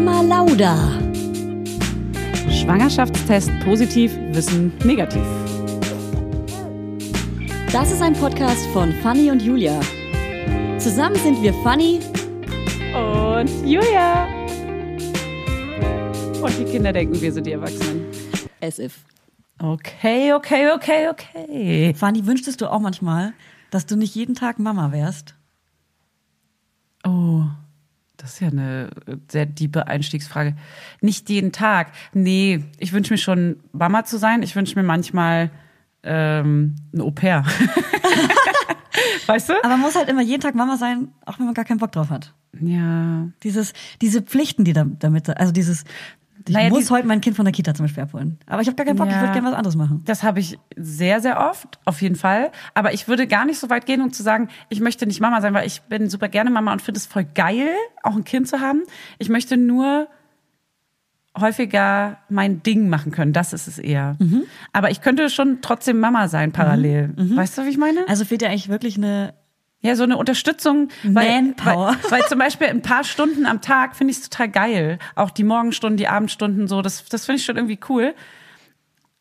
Mama Lauda. Schwangerschaftstest positiv, Wissen negativ. Das ist ein Podcast von Fanny und Julia. Zusammen sind wir Fanny Und Julia. Und die Kinder denken, wir sind die Erwachsenen. as if. Okay, okay, okay, okay. Fanny, wünschtest du auch manchmal, dass du nicht jeden Tag Mama wärst? Oh, das ist ja eine äh, sehr tiefe Einstiegsfrage. Nicht jeden Tag. Nee, ich wünsche mir schon, Mama zu sein. Ich wünsche mir manchmal ähm, ein Au pair. weißt du? Aber man muss halt immer jeden Tag Mama sein, auch wenn man gar keinen Bock drauf hat. Ja. Dieses, diese Pflichten, die da, damit, also dieses, ich Naja, muss heute mein Kind von der Kita zum Beispiel abholen. Aber ich habe gar keinen Bock, ich Ja. würde gerne was anderes machen. Das habe ich sehr, sehr oft, auf jeden Fall. Aber ich würde gar nicht so weit gehen, um zu sagen, ich möchte nicht Mama sein, weil ich bin super gerne Mama und finde es voll geil, auch ein Kind zu haben. Ich möchte nur häufiger mein Ding machen können. Das ist es eher. Mhm. Aber ich könnte schon trotzdem Mama sein parallel. Weißt du, wie ich meine? Also fehlt dir eigentlich wirklich eine, Ja, so eine Unterstützung. Weil, Manpower. Weil, weil zum Beispiel ein paar Stunden am Tag finde ich es total geil. Auch die Morgenstunden, die Abendstunden, so, das, das finde ich schon irgendwie cool.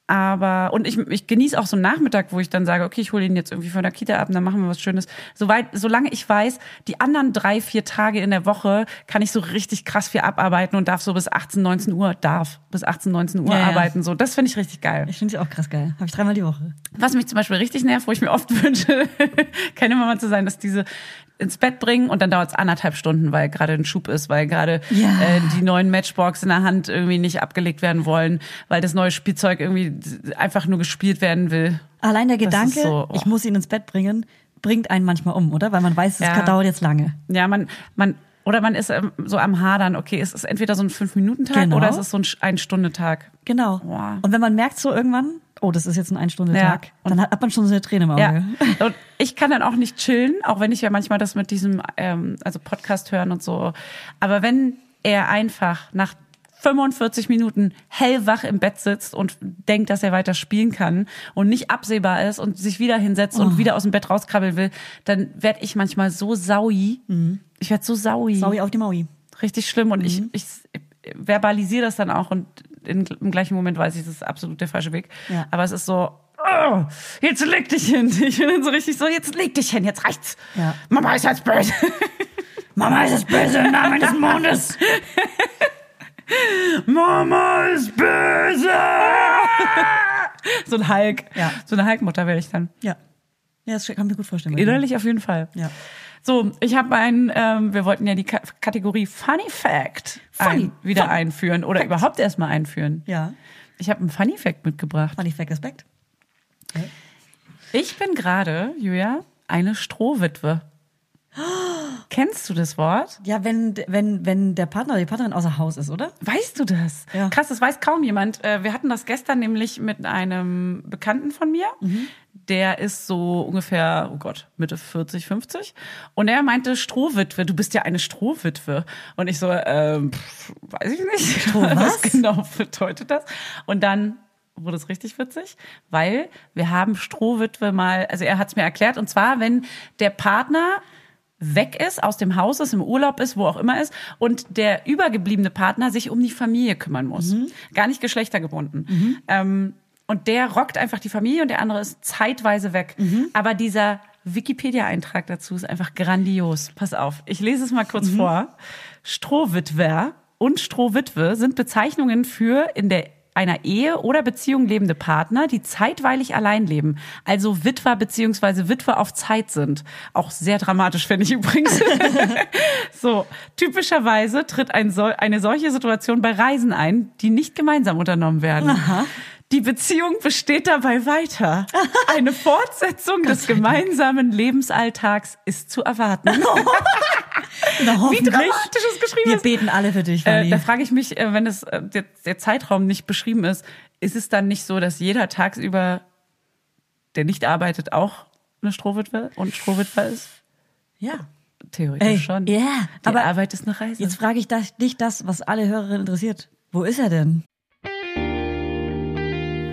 Aber, und ich, ich genieße auch so einen Nachmittag, wo ich dann sage, okay, ich hole ihn jetzt irgendwie von der Kita ab und dann machen wir was Schönes. Soweit, solange ich weiß, die anderen drei, vier Tage in der Woche kann ich so richtig krass viel abarbeiten und darf so bis 18, 19 Uhr, darf bis 18, 19 Uhr Ja, ja. arbeiten. So, das finde ich richtig geil. ich finde sie auch krass geil. Habe ich dreimal die Woche. Was mich zum Beispiel richtig nervt, wo ich mir oft wünsche, keine Mama zu sein, dass diese ins Bett bringen und dann dauert es anderthalb Stunden, weil gerade ein Schub ist, weil gerade Ja. äh, die neuen Matchbox in der Hand irgendwie nicht abgelegt werden wollen, weil das neue Spielzeug irgendwie einfach nur gespielt werden will. Allein der Gedanke, so, oh. ich muss ihn ins Bett bringen, bringt einen manchmal um, oder? Weil man weiß, es Ja. dauert jetzt lange. Ja, man, man, oder man ist ähm, so am Hadern, okay, es ist entweder so ein Fünf-Minuten-Tag Genau. oder es ist so ein Ein-Stunde-Tag. Genau. Boah. Und wenn man merkt so irgendwann, oh, das ist jetzt ein Ein-Stunde-Tag, Ja. dann hat, man schon so eine Träne im Auge. Ja. Und ich kann dann auch nicht chillen, auch wenn ich ja manchmal das mit diesem, ähm, also Podcast hören und so. Aber wenn er einfach nach 45 Minuten hellwach im Bett sitzt und denkt, dass er weiter spielen kann und nicht absehbar ist und sich wieder hinsetzt Oh. und wieder aus dem Bett rauskrabbeln will, dann werde ich manchmal so saui. Ich werde so saui. Mhm. Sorry auf die Maui. Richtig schlimm. Und Mhm. ich, ich verbalisiere das dann auch und in, im gleichen Moment weiß ich, das ist absolut der falsche Weg. Ja. Aber es ist so, oh, jetzt leg dich hin. Ich bin dann so richtig so, jetzt leg dich hin, jetzt reicht's. Ja. Mama ist jetzt böse. Mama ist jetzt böse im Namen des Mondes. Mama ist böse. so ein Hulk. Ja. So eine Hulk-Mutter werde ich dann. Ja. Ja, das kann ich mir gut vorstellen. Innerlich auf jeden Fall. Ja. So, ich habe ein, ähm, wir wollten ja die Ka Kategorie Funny Fact Funny. ein, wieder Fun- einführen oder überhaupt erstmal einführen. Ja. Ich habe einen Funny Fact mitgebracht. Funny Fact Respekt. Ich bin gerade, Julia, eine Strohwitwe. Kennst du das Wort? Ja, wenn, wenn, wenn der Partner oder die Partnerin außer Haus ist, oder? Weißt du das? Ja. Krass, das weiß kaum jemand. Äh, Wir hatten das gestern nämlich mit einem Bekannten von mir. Der ist so ungefähr, oh Gott, Mitte 40, 50. Und er meinte, Strohwitwe, du bist ja eine Strohwitwe. Und ich so, ähm, pff, weiß ich nicht. Stroh was? genau bedeutet das? Und dann wurde es richtig witzig, weil wir haben Strohwitwe mal, also er hat es mir erklärt, und zwar, wenn der Partner weg ist, aus dem Haus ist, im Urlaub ist, wo auch immer ist, und der übergebliebene Partner sich um die Familie kümmern muss. Gar nicht geschlechtergebunden. Ähm, und der rockt einfach die Familie und der andere ist zeitweise weg. Aber dieser Wikipedia-Eintrag dazu ist einfach grandios. Pass auf, ich lese es mal kurz vor. Strohwitwer und Strohwitwe sind Bezeichnungen für in der einer Ehe oder Beziehung lebende Partner, die zeitweilig allein leben, also Witwer beziehungsweise Witwe auf Zeit sind. Auch sehr dramatisch, finde ich übrigens. so, typischerweise tritt ein eine solche Situation bei Reisen ein, die nicht gemeinsam unternommen werden. Die Beziehung besteht dabei weiter. Eine Fortsetzung des gemeinsamen Lebensalltags ist zu erwarten. Na, Wie dramatisch es geschrieben Wir ist. beten alle für dich, Äh, da frage ich mich, äh, wenn es äh, der, der Zeitraum nicht beschrieben ist, ist es dann nicht so, dass jeder tagsüber, der nicht arbeitet, auch eine Strohwitwe und Strohwitwer ist? ja. Theoretisch Ey, schon. ja, Die aber Arbeit ist eine Reise. Jetzt frage ich dich das, was alle Hörerinnen interessiert. Wo ist er denn?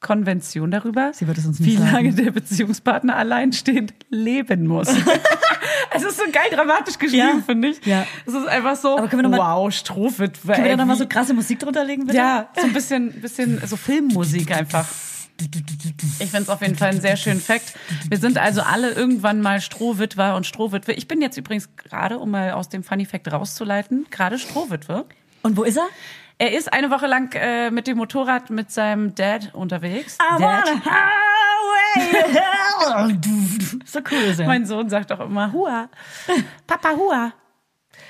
Konvention darüber, Sie wird es uns nicht wie lange der Beziehungspartner alleinstehend leben muss. es ist so geil dramatisch geschrieben, Ja. finde ich. Ja. Es ist einfach so, Aber können wir noch mal- wow, Strohwitwe. Können wir da nochmal so krasse Musik drunter legen, bitte? Ja, so ein bisschen, bisschen so Filmmusik einfach. Ich finde es auf jeden Fall einen sehr schönen Fakt. Wir sind also alle irgendwann mal Strohwitwer und Strohwitwe. Ich bin jetzt übrigens gerade, um mal aus dem Funny Fact rauszuleiten, gerade Strohwitwe. Und wo ist er? Er ist eine Woche lang äh, mit dem Motorrad mit seinem Dad unterwegs. I Dad. so cool ist er. Mein Sohn sagt auch immer Hua. Papa Hua.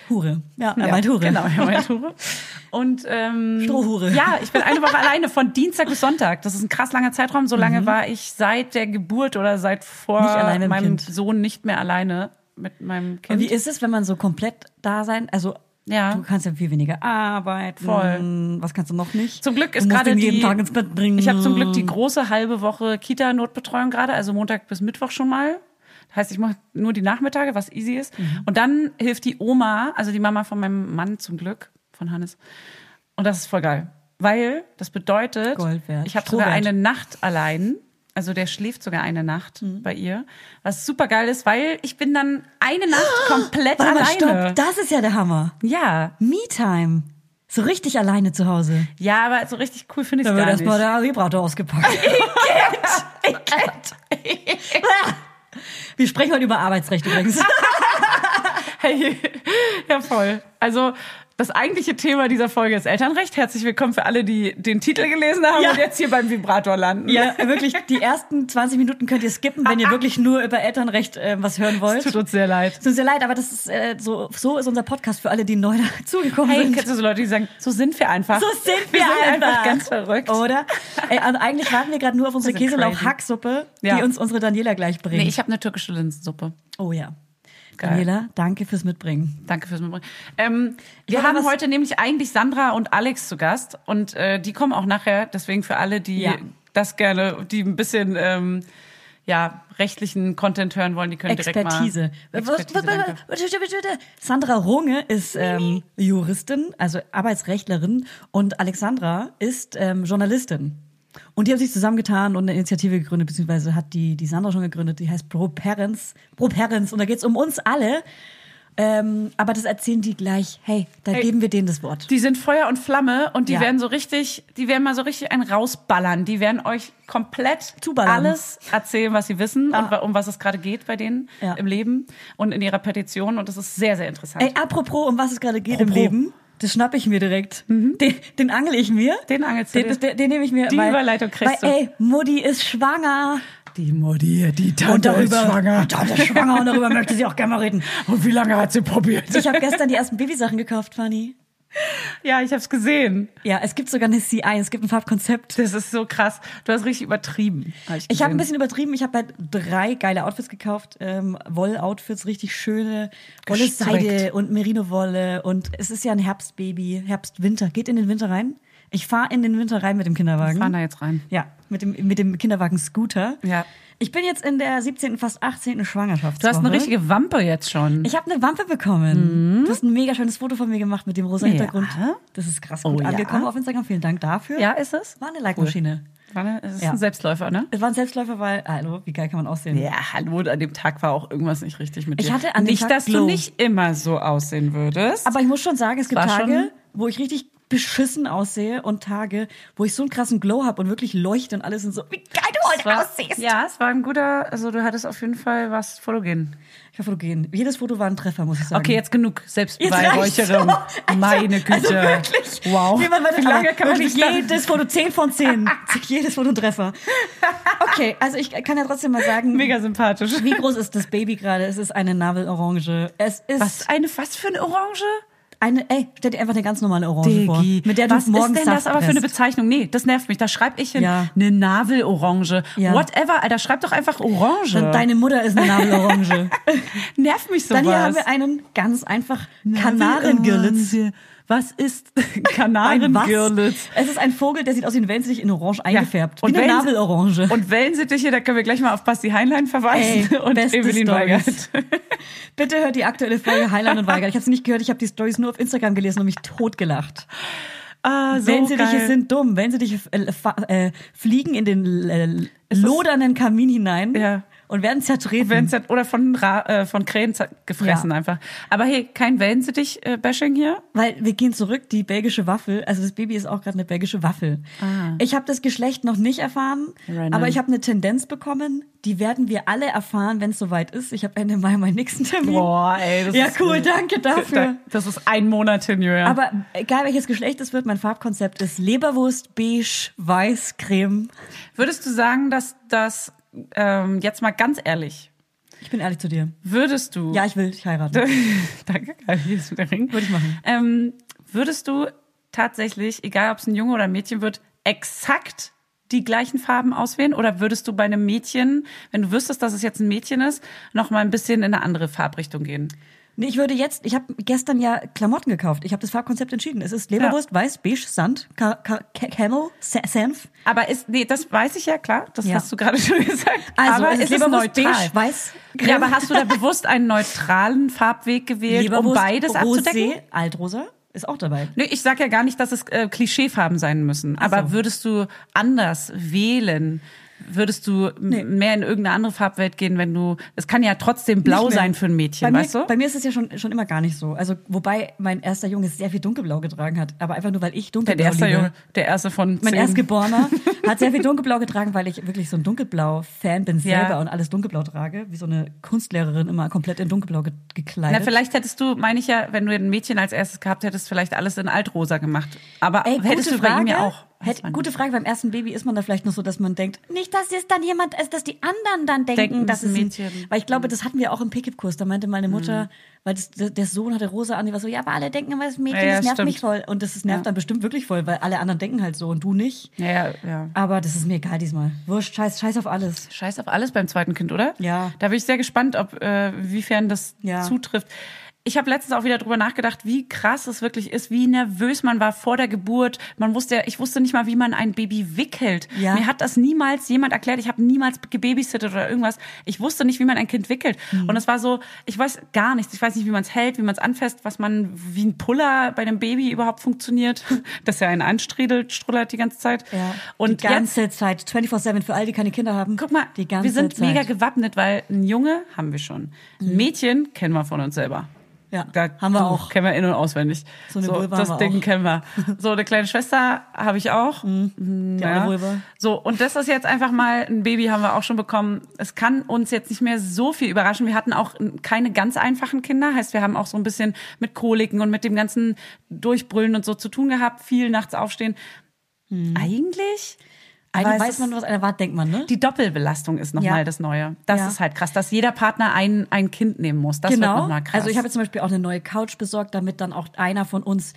Hure. Ja, er Ja, meint Hure. Genau, er meint Hure. Und ähm, Strohhure. Ja, ich bin eine Woche alleine von Dienstag bis Sonntag. Das ist ein krass langer Zeitraum. So lange war ich seit der Geburt oder seit vor Mhm. Meinem Kind. Sohn nicht mehr alleine mit meinem Kind. Und wie ist es, wenn man so komplett da sein, also Ja. du kannst ja viel weniger arbeiten. Voll. Was kannst du noch nicht? Zum Glück ist gerade die, Tag ins Bett bringen. Ich habe zum Glück die große halbe Woche Kita-Notbetreuung gerade, also Montag bis Mittwoch schon mal. Heißt, ich mache nur die Nachmittage, was easy ist. Mhm. Und dann hilft die Oma, also die Mama von meinem Mann zum Glück, von Hannes. Und das ist voll geil. Weil das bedeutet, ich habe sogar eine Nacht allein. Also der schläft sogar eine Nacht Mhm. bei ihr. Was super geil ist, weil ich bin dann eine Nacht komplett Warte mal, alleine. stopp. Das ist ja der Hammer. Ja, Me-Time. So richtig alleine zu Hause. ja, aber so richtig cool finde ich Da es wird gar erstmal nicht. der Vibrator ausgepackt. Wir sprechen heute über Arbeitsrecht übrigens. Hey, ja, voll. Also, das eigentliche Thema dieser Folge ist Elternrecht. Herzlich willkommen für alle, die den Titel gelesen haben Ja. und jetzt hier beim Vibrator landen. Ja, wirklich, die ersten 20 Minuten könnt ihr skippen, wenn ihr wirklich nur über Elternrecht äh, was hören wollt. Tut uns sehr leid. Es tut mir sehr leid, aber das ist äh, so, so ist unser Podcast für alle, die neu dazugekommen Hey, sind. kennst du so Leute, die sagen, so sind wir einfach. So sind wir, wir sind einfach. einfach ganz verrückt. Oder? Ey, und eigentlich warten wir gerade nur auf unsere. Käselauch-Hacksuppe, Ja. die uns unsere Daniela gleich bringt. Nee, ich habe eine türkische Linsensuppe. oh ja. Geil. Daniela, danke fürs Mitbringen. Danke fürs Mitbringen. Ähm, wir haben heute nämlich eigentlich Sandra und Alex zu Gast und äh, die kommen auch nachher. Deswegen für alle, die Ja. das gerne, die ein bisschen ähm, ja rechtlichen Content hören wollen, die können Expertise. direkt mal. Expertise. Sandra Runge ist ähm, Juristin, also Arbeitsrechtlerin und Alexandra ist ähm, Journalistin. Und die haben sich zusammengetan und eine Initiative gegründet, beziehungsweise hat die, die Sandra schon gegründet, die heißt Pro Parents, Pro Parents und da geht's um uns alle. Ähm, aber das erzählen die gleich. Hey, da Hey. geben wir denen das Wort. Die sind Feuer und Flamme und die Ja. werden so richtig, die werden mal so richtig einen rausballern. Die werden euch komplett Zuballern. alles erzählen, was sie wissen Ja. und um was es gerade geht bei denen Ja. im Leben und in ihrer Petition. Und das ist sehr, sehr interessant. Ey, apropos, um was es gerade geht im Apropos. Leben, das schnapp ich mir direkt. Den, den angel ich mir. Den angelst du den, dir. den, den nehme ich mir. Die weil, Überleitung kriegst weil, du. Ey, Mutti ist schwanger. die Modi, die Tante Und darüber, Die Tante ist schwanger und darüber möchte sie auch gerne mal reden. Und wie lange hat sie probiert? Ich habe gestern die ersten Babysachen gekauft, Fanny. Ja, ich habe es gesehen. Ja, es gibt sogar eine CI, es gibt ein Farbkonzept. Das ist so krass. Du hast richtig übertrieben. hab Ich habe ein bisschen übertrieben. Ich habe halt drei geile Outfits gekauft. Ähm, Woll-Outfits, richtig schöne Wolle. Seide und Merino-Wolle. Und es ist ja ein Herbstbaby, Herbst-Winter. Geht in den Winter rein. Ich fahre in den Winter rein mit dem Kinderwagen. fahren da jetzt rein. Ja, mit dem, mit dem Kinderwagen Scooter. Ja. Ich bin jetzt in der 17., fast 18. Schwangerschaftswoche. Du hast eine richtige Wampe jetzt schon. Ich habe eine Wampe bekommen. Du hast ein mega schönes Foto von mir gemacht mit dem rosa Ja. Hintergrund. Das ist krass gut Oh ja. angekommen auf Instagram. Vielen Dank dafür. ja, ist es? War eine Like-Maschine. War eine, es ist Ja. ein Selbstläufer, ne? Es war ein Selbstläufer, weil, hallo, wie geil kann man aussehen? Ja, hallo, an dem Tag war auch irgendwas nicht richtig mit dir. Ich hatte an dem nicht, Tag dass Glow. du nicht immer so aussehen würdest. Aber ich muss schon sagen, es gibt Tage, wo ich richtig beschissen aussehe und Tage, wo ich so einen krassen Glow habe und wirklich leuchte und alles sind so, wie geil du heute war, aussiehst. ja, es war ein guter, also du hattest auf jeden Fall was fotogen. Ich war fotogen. Jedes Foto war ein Treffer, muss ich sagen. Okay, jetzt genug Selbstbeweihräucherung. reicht's so. Meine Güte. Also wirklich. Wow. Nee, man, Wie lange kann man wirklich jedes Foto 10 von 10. jedes Foto ein Treffer. Okay, also ich kann ja trotzdem mal sagen, Mega sympathisch. wie groß ist das Baby gerade? Es ist eine Navelorange. Es ist Was, eine, was für eine Orange? Eine, ey, stell dir einfach eine ganz normale Orange vor. Mit der du was morgens ist denn das aber für eine. Bezeichnung? Nee, das nervt mich. Da schreib ich hin, Ja. eine Navelorange. Ja. Whatever, Alter, schreib doch einfach Orange. Und Deine Mutter ist eine Navelorange. nervt mich sowas. Dann hier haben wir einen ganz einfach Kanarengirlitz. Was ist was? Es ist ein Vogel, der sieht aus wie ein Wellensittich in Orange eingefärbt. Und wie eine Navelorange. Und Wellensittiche, da können wir gleich mal auf Basti Heinlein verweisen Ey, und Evelyn. Weigert. Bitte hört die aktuelle Folge Highland und Weigert. Ich habe sie nicht gehört, ich habe die Stories nur auf Instagram gelesen und mich totgelacht. Ah, so Wellensittiche geil. sind dumm. Wellensittiche äh, äh, fliegen in den äh, lodernden Kamin hinein Ja. Und werden zertreten. Oder von, äh, von Krähen gefressen Ja. einfach. Aber hey, kein Wellensittich-Bashing hier. Weil wir gehen zurück, die belgische Waffel, also das Baby ist auch gerade eine belgische Waffel. Ich habe das Geschlecht noch nicht erfahren, Random. aber ich habe eine Tendenz bekommen, die werden wir alle erfahren, wenn es soweit ist. Ich habe Ende Mai meinen nächsten Termin. Boah, ey. Das ja, ist, cool, danke dafür. Das ist ein Monat hin, Julia. Aber egal welches Geschlecht es wird, mein Farbkonzept ist Leberwurst, beige, weiß, creme. Würdest du sagen, dass das, ähm, jetzt mal ganz ehrlich, Ich bin ehrlich zu dir. würdest du... Ja, ich will dich heiraten. Danke, geil, hier ist der Ring. Würde ich machen. Ähm, würdest du tatsächlich, egal ob es ein Junge oder ein Mädchen wird, exakt die gleichen Farben auswählen? Oder würdest du bei einem Mädchen, wenn du wüsstest, dass es jetzt ein Mädchen ist, noch mal ein bisschen in eine andere Farbrichtung gehen? Nee, ich würde jetzt, ich habe gestern ja Klamotten gekauft. Ich habe das Farbkonzept entschieden. Es ist Leberwurst, weiß, beige, Sand, Ka Ka Camel, Sa- Senf. Aber ist, nee, das weiß ich ja, klar. Das Ja. hast du gerade schon gesagt. Also aber es ist ist Leberwurst, neutral? beige, weiß, Ja, aber hast du da bewusst einen neutralen Farbweg gewählt, um Leberwurst, beides abzudecken? Rosé, Altrosa ist auch dabei. Nee, ich sag ja gar nicht, dass es äh, Klischeefarben sein müssen. Aber so. würdest du anders wählen? Würdest du m- mehr in irgendeine andere Farbwelt gehen, wenn du, es kann ja trotzdem blau sein für ein Mädchen, bei mir, weißt du? Bei mir ist es ja schon, schon immer gar nicht so. Also, wobei mein erster Junge sehr viel dunkelblau getragen hat. Aber einfach nur, weil ich Der dunkelblau erste liebe. Junge, der erste von Mein zehn. Erstgeborener hat sehr viel dunkelblau getragen, weil ich wirklich so ein Dunkelblau-Fan bin Ja. selber und alles dunkelblau trage. Wie so eine Kunstlehrerin immer komplett in dunkelblau ge gekleidet. Na, vielleicht hättest du, meine ich ja, wenn du ein Mädchen als erstes gehabt hättest, vielleicht alles in Altrosa gemacht. Aber Ey, hättest du bei ihm ja auch. Hätt, gute Frage, beim ersten Baby ist man da vielleicht noch so, dass man denkt, nicht, dass es dann jemand ist, dass die anderen dann denken, Denken, dass das es ein ein Mädchen. Mhm. Weil ich glaube, das hatten wir auch im Pick-Up-Kurs. Da meinte meine Mutter, weil das, der Sohn hatte rosa an, die war so, ja, aber alle denken immer, ein Mädchen, Ja, ja, das nervt stimmt. mich voll. Und das, das nervt dann bestimmt wirklich voll, weil alle anderen denken halt so und du nicht. Ja, ja, ja. Aber das ist mir egal diesmal. Wurscht, scheiß, scheiß auf alles. Scheiß auf alles beim zweiten Kind, oder? Ja. Da bin ich sehr gespannt, ob äh, wiefern das Ja. zutrifft. Ich habe letztens auch wieder drüber nachgedacht, wie krass es wirklich ist, wie nervös man war vor der Geburt. Man wusste, ich wusste nicht mal, wie man ein Baby wickelt. Ja. Mir hat das niemals jemand erklärt. Ich habe niemals gebabysittet oder irgendwas. Ich wusste nicht, wie man ein Kind wickelt. Mhm. Und es war so, ich weiß gar nichts. Ich weiß nicht, wie man es hält, wie man es anfasst, was man, wie ein Puller bei einem Baby überhaupt funktioniert. Das ja einen anstriedelt, strullert die ganze Zeit. Ja. Und die ganze Zeit, 24-7 für all die keine Kinder haben. Guck mal, die ganze wir sind Zeit. mega gewappnet, weil ein Junge haben wir schon. Ein Mädchen kennen wir von uns selber. Ja, da, haben wir du, auch. Kennen wir in- und auswendig. So eine Vulva das Ding auch. kennen wir. So, eine kleine Schwester habe ich auch. Mhm. Die andere Vulva. So, und das ist jetzt einfach mal, ein Baby haben wir auch schon bekommen. Es kann uns jetzt nicht mehr so viel überraschen. Wir hatten auch keine ganz einfachen Kinder. Heißt, wir haben auch so ein bisschen mit Koliken und mit dem ganzen Durchbrüllen und so zu tun gehabt. Viel nachts aufstehen. Aber Eigentlich es weiß ist- man, was einer erwartet, denkt man, ne? die Doppelbelastung ist nochmal Ja. das Neue. Das Ja. ist halt krass, dass jeder Partner ein, ein Kind nehmen muss. Das wird genau. nochmal krass. Also ich habe jetzt zum Beispiel auch eine neue Couch besorgt, damit dann auch einer von uns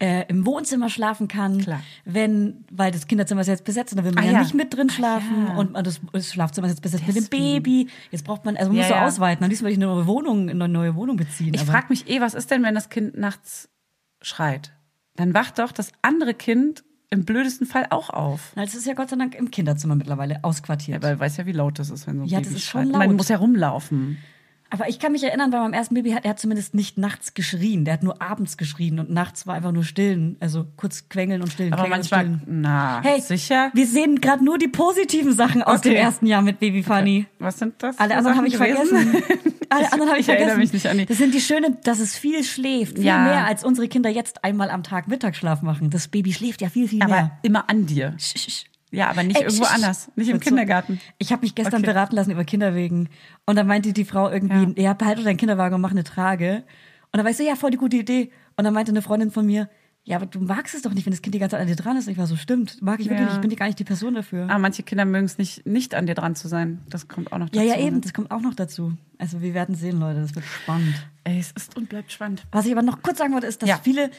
äh, im Wohnzimmer schlafen kann. Klar. Wenn, weil das Kinderzimmer ist jetzt besetzt und da will man Ah, ja, ja. nicht mit drin Ah, schlafen ja. und das, das Schlafzimmer ist jetzt besetzt mit dem Deswegen. Baby. Jetzt braucht man, also man Ja, muss so ausweiten. Am liebsten würde ich eine neue Wohnung, eine neue Wohnung beziehen. Ich frage mich eh, was ist denn, wenn das Kind nachts schreit? Dann wacht doch das andere Kind im blödesten Fall auch auf. Na, Das ist ja Gott sei Dank im Kinderzimmer mittlerweile ausquartiert. Weil weiß ja, wie laut das ist, wenn so ein Ja, Baby das ist schreit. schon Man laut. muss ja rumlaufen. Aber ich kann mich erinnern, bei meinem ersten Baby hat er zumindest nicht nachts geschrien. Der hat nur abends geschrien und nachts war einfach nur stillen. Also kurz quengeln und stillen. Aber manchmal, stillen. na, Hey, sicher? Wir sehen gerade nur die positiven Sachen aus Okay. dem ersten Jahr mit Baby Funny. Was sind das? Alle anderen habe ich gewesen? vergessen. Alle anderen habe ich, Ich erinnere vergessen. mich nicht an die- Das sind die schönen, dass es viel schläft. Viel Ja. mehr, als unsere Kinder jetzt einmal am Tag Mittagsschlaf machen. Das Baby schläft ja viel, viel Aber mehr. immer an dir. Sch, sch, sch. Ja, aber nicht Ey, irgendwo sch, sch. anders. Nicht im Wird so- Kindergarten. Ich habe mich gestern Okay. beraten lassen über Kinderwegen. Und dann meinte die Frau irgendwie, ja, behalte deinen Kinderwagen und mach eine Trage. Und dann war ich so, ja, voll die gute Idee. Und dann meinte eine Freundin von mir, ja, aber du magst es doch nicht, wenn das Kind die ganze Zeit an dir dran ist. Ich war so, stimmt, mag ich wirklich Ja. nicht. Ich bin gar nicht die Person dafür. Aber manche Kinder mögen es nicht, nicht an dir dran zu sein. Das kommt auch noch ja, dazu. ja, eben, Ne? das kommt auch noch dazu. Also wir werden sehen, Leute, das wird spannend. Ey, es ist und bleibt spannend. Was ich aber noch kurz sagen wollte, ist, dass Ja. viele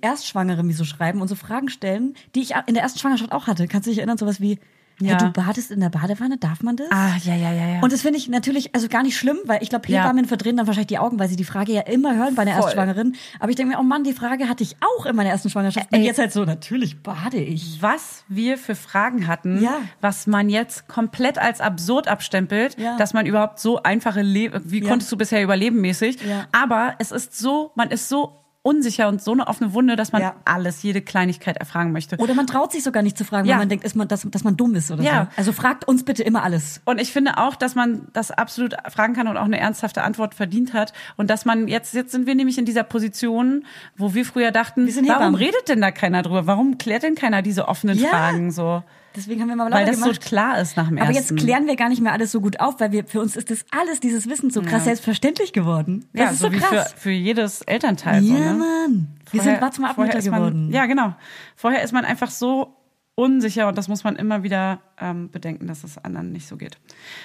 Erstschwangere mir so schreiben und so Fragen stellen, die ich in der ersten Schwangerschaft auch hatte. Kannst du dich erinnern, sowas wie, Ja. ja. du badest in der Badewanne, darf man das? Ah, ja, ja, ja, ja. Und das finde ich natürlich also gar nicht schlimm, weil ich glaube, Ja. Hebammen verdrehen dann wahrscheinlich die Augen, weil sie die Frage ja immer hören bei einer Voll. Erstschwangeren. Aber ich denke mir, oh Mann, die Frage hatte ich auch in meiner ersten Schwangerschaft. Und Ey. jetzt halt so, natürlich bade ich. was wir für Fragen hatten, Ja. was man jetzt komplett als absurd abstempelt, Ja. dass man überhaupt so einfache Leben, wie Ja. konntest du bisher überleben mäßig, Ja. aber es ist so, man ist so unsicher und so eine offene Wunde, dass man Ja. alles, jede Kleinigkeit erfragen möchte. Oder man traut sich sogar nicht zu fragen, Ja. weil man denkt, ist man, dass, dass man dumm ist oder Ja. so. Also fragt uns bitte immer alles. Und ich finde auch, dass man das absolut fragen kann und auch eine ernsthafte Antwort verdient hat. Und dass man jetzt, jetzt sind wir nämlich in dieser Position, wo wir früher dachten, Wir warum redet denn da keiner drüber? Warum klärt denn keiner diese offenen. Fragen so? Deswegen haben wir mal Weil das gemacht. so klar ist nach dem Aber ersten. jetzt klären wir gar nicht mehr alles so gut auf, weil wir für uns ist das alles, dieses Wissen so krass selbstverständlich geworden. Das ja, ist so so wie krass. für, für jedes Elternteil. so, ja, ne? Mann. Wir Vorher- sind warte mal vorher Abmutter man, geworden. Ja, genau. Vorher ist man einfach so unsicher und das muss man immer wieder ähm, bedenken, dass es anderen nicht so geht.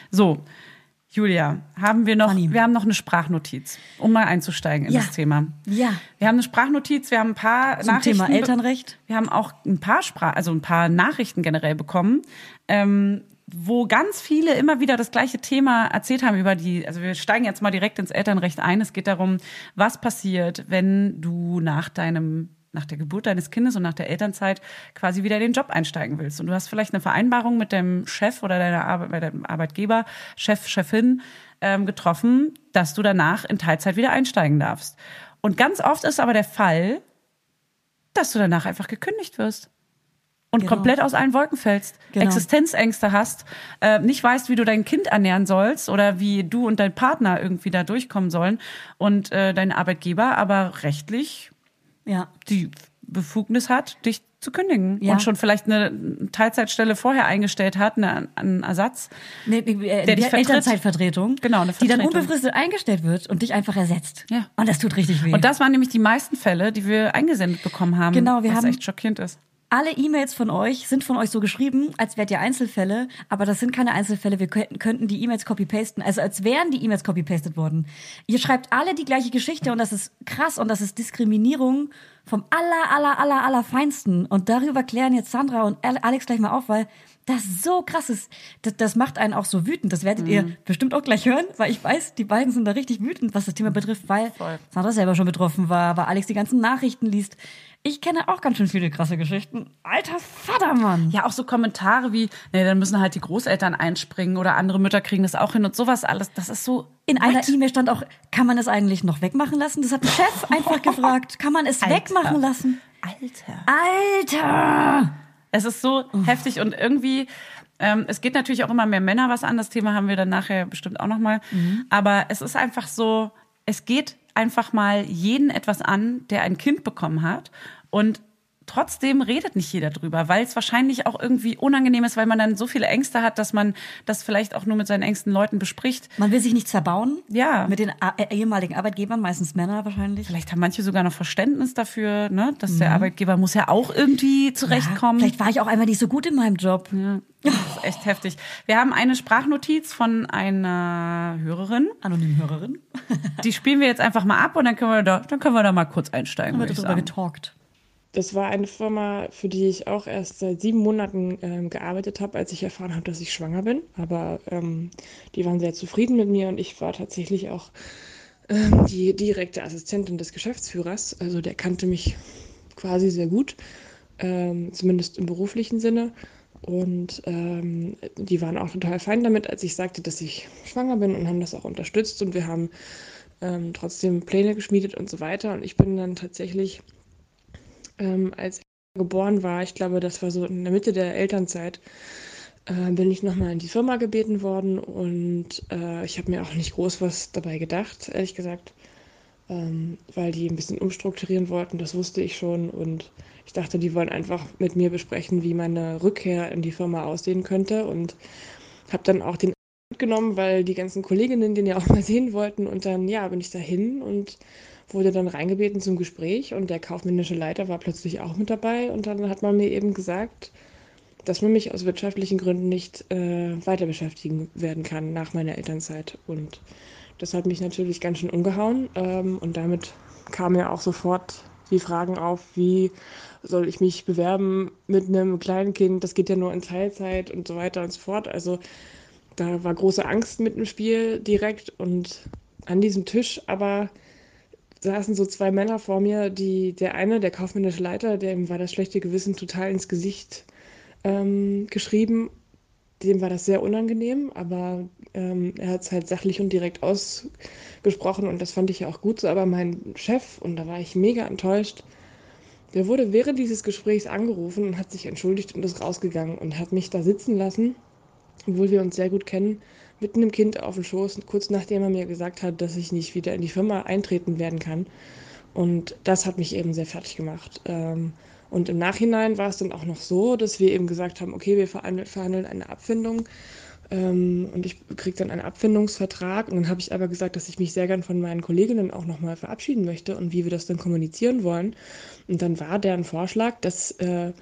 So, Julia, haben wir noch, wir haben noch eine Sprachnotiz, um mal einzusteigen in Ja. das Thema. Ja. Wir haben eine Sprachnotiz, wir haben ein paar Zum Nachrichten. Thema Elternrecht. Wir haben auch ein paar Sprach, also ein paar Nachrichten generell bekommen, ähm, wo ganz viele immer wieder das gleiche Thema erzählt haben über die, also wir steigen jetzt mal direkt ins Elternrecht ein. Es geht darum, was passiert, wenn du nach deinem nach der Geburt deines Kindes und nach der Elternzeit quasi wieder in den Job einsteigen willst. Und du hast vielleicht eine Vereinbarung mit deinem Chef oder deiner Arbeit, bei deinem Arbeitgeber, Chef, Chefin ähm, getroffen, dass du danach in Teilzeit wieder einsteigen darfst. Und ganz oft ist aber der Fall, dass du danach einfach gekündigt wirst und Genau. komplett aus allen Wolken fällst, Genau. Existenzängste hast, äh, nicht weißt, wie du dein Kind ernähren sollst oder wie du und dein Partner irgendwie da durchkommen sollen und äh, dein Arbeitgeber aber rechtlich Ja. die Befugnis hat, dich zu kündigen Ja. und schon vielleicht eine Teilzeitstelle vorher eingestellt hat, eine, einen Ersatz. Nee, nee, äh, Der dich die vertritt. Elternzeitvertretung, Genau, eine die dann Vertretung. unbefristet eingestellt wird und dich einfach ersetzt. Ja. Und das tut richtig weh. Und das waren nämlich die meisten Fälle, die wir eingesendet bekommen haben, Genau, wir was haben- echt schockierend ist. Alle E-Mails von euch sind von euch so geschrieben, als wärt ihr Einzelfälle, aber das sind keine Einzelfälle. Wir könnten, könnten die E-Mails copy-pasten, also als wären die E-Mails copy-pastet worden. Ihr schreibt alle die gleiche Geschichte und das ist krass und das ist Diskriminierung vom aller, aller, aller, aller Feinsten. Und darüber klären jetzt Sandra und Alex gleich mal auf, weil das so krass ist. Das, das macht einen auch so wütend. Das werdet ihr bestimmt auch gleich hören, weil ich weiß, die beiden sind da richtig wütend, was das Thema betrifft, weil Voll. Sandra selber schon betroffen war, weil Alex die ganzen Nachrichten liest. Ich kenne auch ganz schön viele krasse Geschichten. Alter Vater, Mann. Ja, auch so Kommentare wie, nee, dann müssen halt die Großeltern einspringen oder andere Mütter kriegen das auch hin und sowas alles. Das ist so. In einer what? E-Mail stand auch, kann man es eigentlich noch wegmachen lassen? Das hat ein Chef einfach gefragt. Kann man es Alter. wegmachen lassen? Alter. Alter! Es ist so heftig und irgendwie, ähm, es geht natürlich auch immer mehr Männer was an. Das Thema haben wir dann nachher bestimmt auch nochmal. Aber es ist einfach so, es geht einfach mal jeden etwas an, der ein Kind bekommen hat. Und trotzdem redet nicht jeder drüber, weil es wahrscheinlich auch irgendwie unangenehm ist, weil man dann so viele Ängste hat, dass man das vielleicht auch nur mit seinen engsten Leuten bespricht. Man will sich nicht zerbauen. Ja. Mit den A- äh, ehemaligen Arbeitgebern, meistens Männer wahrscheinlich. Vielleicht haben manche sogar noch Verständnis dafür, ne? dass der Arbeitgeber muss ja auch irgendwie zurechtkommen. Ja, vielleicht war ich auch einmal nicht so gut in meinem Job. Ja, das ist echt heftig. Wir haben eine Sprachnotiz von einer Hörerin. Anonym Hörerin. Die spielen wir jetzt einfach mal ab und dann können wir da, dann können wir da mal kurz einsteigen. Dann wird darüber getalkt. Das war eine Firma, für die ich auch erst seit sieben Monaten ähm, gearbeitet habe, als ich erfahren habe, dass ich schwanger bin. Aber ähm, die waren sehr zufrieden mit mir und ich war tatsächlich auch ähm, die direkte Assistentin des Geschäftsführers. Also der kannte mich quasi sehr gut, ähm, zumindest im beruflichen Sinne. Und ähm, die waren auch total fein damit, als ich sagte, dass ich schwanger bin und haben das auch unterstützt. Und wir haben ähm, trotzdem Pläne geschmiedet und so weiter. Und ich bin dann tatsächlich ähm, als er geboren war, ich glaube, das war so in der Mitte der Elternzeit, äh, bin ich nochmal in die Firma gebeten worden und äh, ich habe mir auch nicht groß was dabei gedacht, ehrlich gesagt, ähm, weil die ein bisschen umstrukturieren wollten, das wusste ich schon und ich dachte, die wollen einfach mit mir besprechen, wie meine Rückkehr in die Firma aussehen könnte und habe dann auch den mitgenommen, weil die ganzen Kolleginnen den ja auch mal sehen wollten und dann, ja, bin ich dahin und wurde dann reingebeten zum Gespräch und der kaufmännische Leiter war plötzlich auch mit dabei. Und dann hat man mir eben gesagt, dass man mich aus wirtschaftlichen Gründen nicht äh, weiter beschäftigen werden kann nach meiner Elternzeit. Und das hat mich natürlich ganz schön umgehauen. Ähm, und damit kamen ja auch sofort die Fragen auf, wie soll ich mich bewerben mit einem kleinen Kind, das geht ja nur in Teilzeit und so weiter und so fort. Also da war große Angst mit im Spiel direkt und an diesem Tisch. Aber saßen so zwei Männer vor mir, die der eine, der kaufmännische Leiter, dem war das schlechte Gewissen total ins Gesicht ähm, geschrieben. Dem war das sehr unangenehm, aber ähm, er hat es halt sachlich und direkt ausgesprochen und das fand ich ja auch gut so. Aber mein Chef, und da war ich mega enttäuscht, der wurde während dieses Gesprächs angerufen und hat sich entschuldigt und ist rausgegangen und hat mich da sitzen lassen, obwohl wir uns sehr gut kennen, mit einem Kind auf dem Schoß, kurz nachdem er mir gesagt hat, dass ich nicht wieder in die Firma eintreten werden kann. Und das hat mich eben sehr fertig gemacht. Ähm, Und im Nachhinein war es dann auch noch so, dass wir eben gesagt haben, okay, wir verhandeln eine Abfindung ähm, und ich kriege dann einen Abfindungsvertrag. Und dann habe ich aber gesagt, dass ich mich sehr gern von meinen Kolleginnen auch nochmal verabschieden möchte und wie wir das dann kommunizieren wollen. Und dann war deren Vorschlag, dass äh,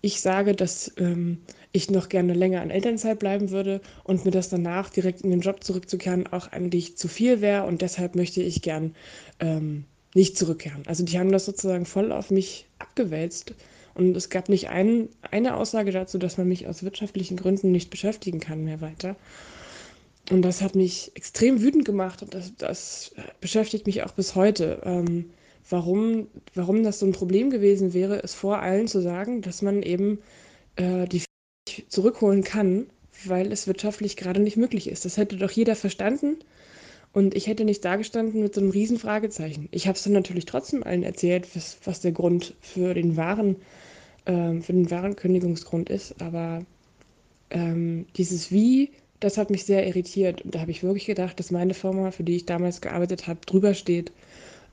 ich sage, dass ähm, ich noch gerne länger an Elternzeit bleiben würde und mir das danach direkt in den Job zurückzukehren auch eigentlich zu viel wäre und deshalb möchte ich gern ähm, nicht zurückkehren. Also die haben das sozusagen voll auf mich abgewälzt und es gab nicht ein, eine Aussage dazu, dass man mich aus wirtschaftlichen Gründen nicht beschäftigen kann mehr weiter. Und das hat mich extrem wütend gemacht und das, das beschäftigt mich auch bis heute. Ähm, warum, warum das so ein Problem gewesen wäre, ist vor allen zu sagen, dass man eben äh, die nicht zurückholen kann, weil es wirtschaftlich gerade nicht möglich ist. Das hätte doch jeder verstanden und ich hätte nicht dagestanden mit so einem riesen Fragezeichen. Ich habe es dann natürlich trotzdem allen erzählt, was, was der Grund für den wahren, ähm, für den wahren Kündigungsgrund ist, aber ähm, dieses Wie, das hat mich sehr irritiert und da habe ich wirklich gedacht, dass meine Firma, für die ich damals gearbeitet habe, drüber steht.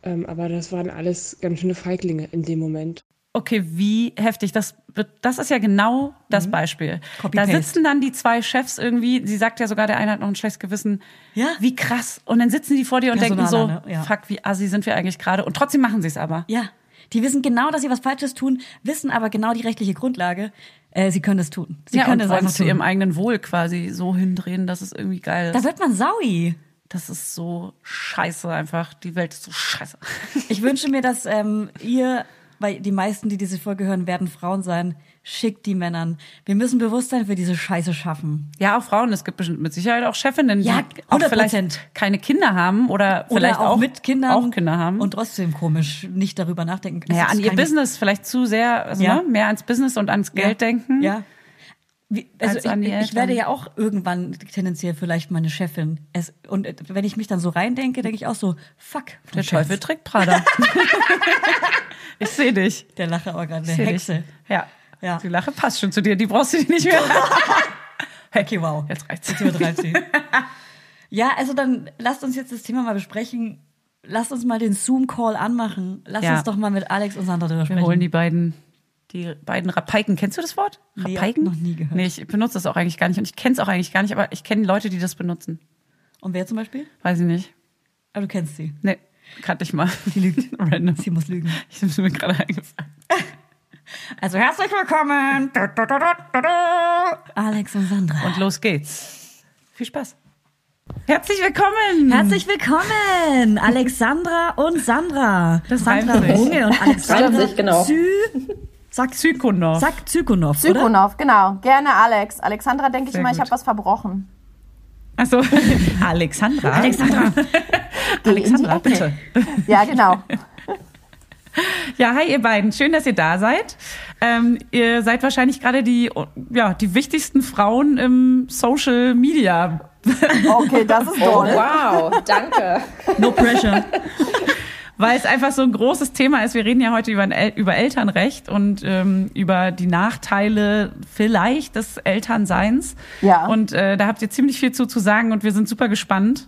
Ähm, aber das waren alles ganz schöne Feiglinge in dem Moment. Okay, wie heftig. Das, wird- das ist ja genau das Beispiel. Da Copy-paste. sitzen dann die zwei Chefs irgendwie, sie sagt ja sogar, der eine hat noch ein schlechtes Gewissen. Ja. Wie krass. Und dann sitzen die vor dir und denken so, ne? Ja. fuck, wie assi sind wir eigentlich gerade. Und trotzdem machen sie es aber. Ja. Die wissen genau, dass sie was Falsches tun, wissen aber genau die rechtliche Grundlage. Äh, sie können es tun. Sie ja, können und es einfach zu ihrem eigenen Wohl quasi so hindrehen, dass es irgendwie geil Da ist. wird man saui. Das ist so scheiße einfach. Die Welt ist so scheiße. Ich wünsche mir, dass ähm, ihr, weil die meisten, die diese Folge hören, werden Frauen sein, schickt die Männern. Wir müssen Bewusstsein für diese Scheiße schaffen. Ja, auch Frauen. Es gibt bestimmt mit Sicherheit auch Chefinnen, die Ja, auch 100%. vielleicht keine Kinder haben oder, vielleicht Oder auch, mit Kindern. auch Kinder haben. Und trotzdem komisch nicht darüber nachdenken. können. naja, Das an ihr Business vielleicht zu sehr, also, Ja. ne, mehr ans Business und ans Geld ja. denken. Ja. Wie, also ich, ich werde ja auch irgendwann tendenziell vielleicht meine Chefin. Es, und wenn ich mich dann so reindenke, denke ich auch so, fuck. Der. Teufel trägt Prada. ich sehe dich. Der Lache aber gerade, seh Hexe. Dich. Ja. Ja. Die Lache passt schon zu dir, die brauchst du nicht mehr. Okay, wow. Jetzt reicht's. Jetzt übertreibt sie. ja, also dann lasst uns jetzt das Thema mal besprechen. Lass uns mal den Zoom-Call anmachen. Lass Ja. uns doch mal mit Alex und Sandra drüber Wir sprechen. holen die beiden, die beiden Rapaiken. Kennst du das Wort? Nee, Rapaiken? noch nie gehört. Nee, ich benutze das auch eigentlich gar nicht und ich kenne es auch eigentlich gar nicht, aber ich kenne Leute, die das benutzen. Und wer zum Beispiel? Weiß ich nicht. Ah, du kennst sie. Nee, kannte ich mal. Die lügt. Random. Sie muss lügen. Ich bin mir gerade eingefallen. Also herzlich willkommen. Du, du, du, du, du. Alex und Sandra. Und los geht's. Viel Spaß. Herzlich willkommen. Herzlich willkommen, Alexandra und Sandra. Das Sandra. Runge und Alexandra sich, genau. Zü Sag, Zykonov. sag Zykonov, oder? Zykonov, genau. Gerne Alex. Alexandra denke ich Sehr ich gut. habe was verbrochen. Achso, Alexandra. Alexandra. Alexandra, bitte. Ja, genau. Ja, hi ihr beiden. Schön, dass ihr da seid. Ähm, ihr seid wahrscheinlich gerade die, ja, die wichtigsten Frauen im Social Media. Okay, das ist Oh, toll. Wow, danke. No pressure. Weil es einfach so ein großes Thema ist. Wir reden ja heute über, ein El über Elternrecht und ähm, über die Nachteile vielleicht des Elternseins. Ja. Und äh, da habt ihr ziemlich viel zu, zu sagen und wir sind super gespannt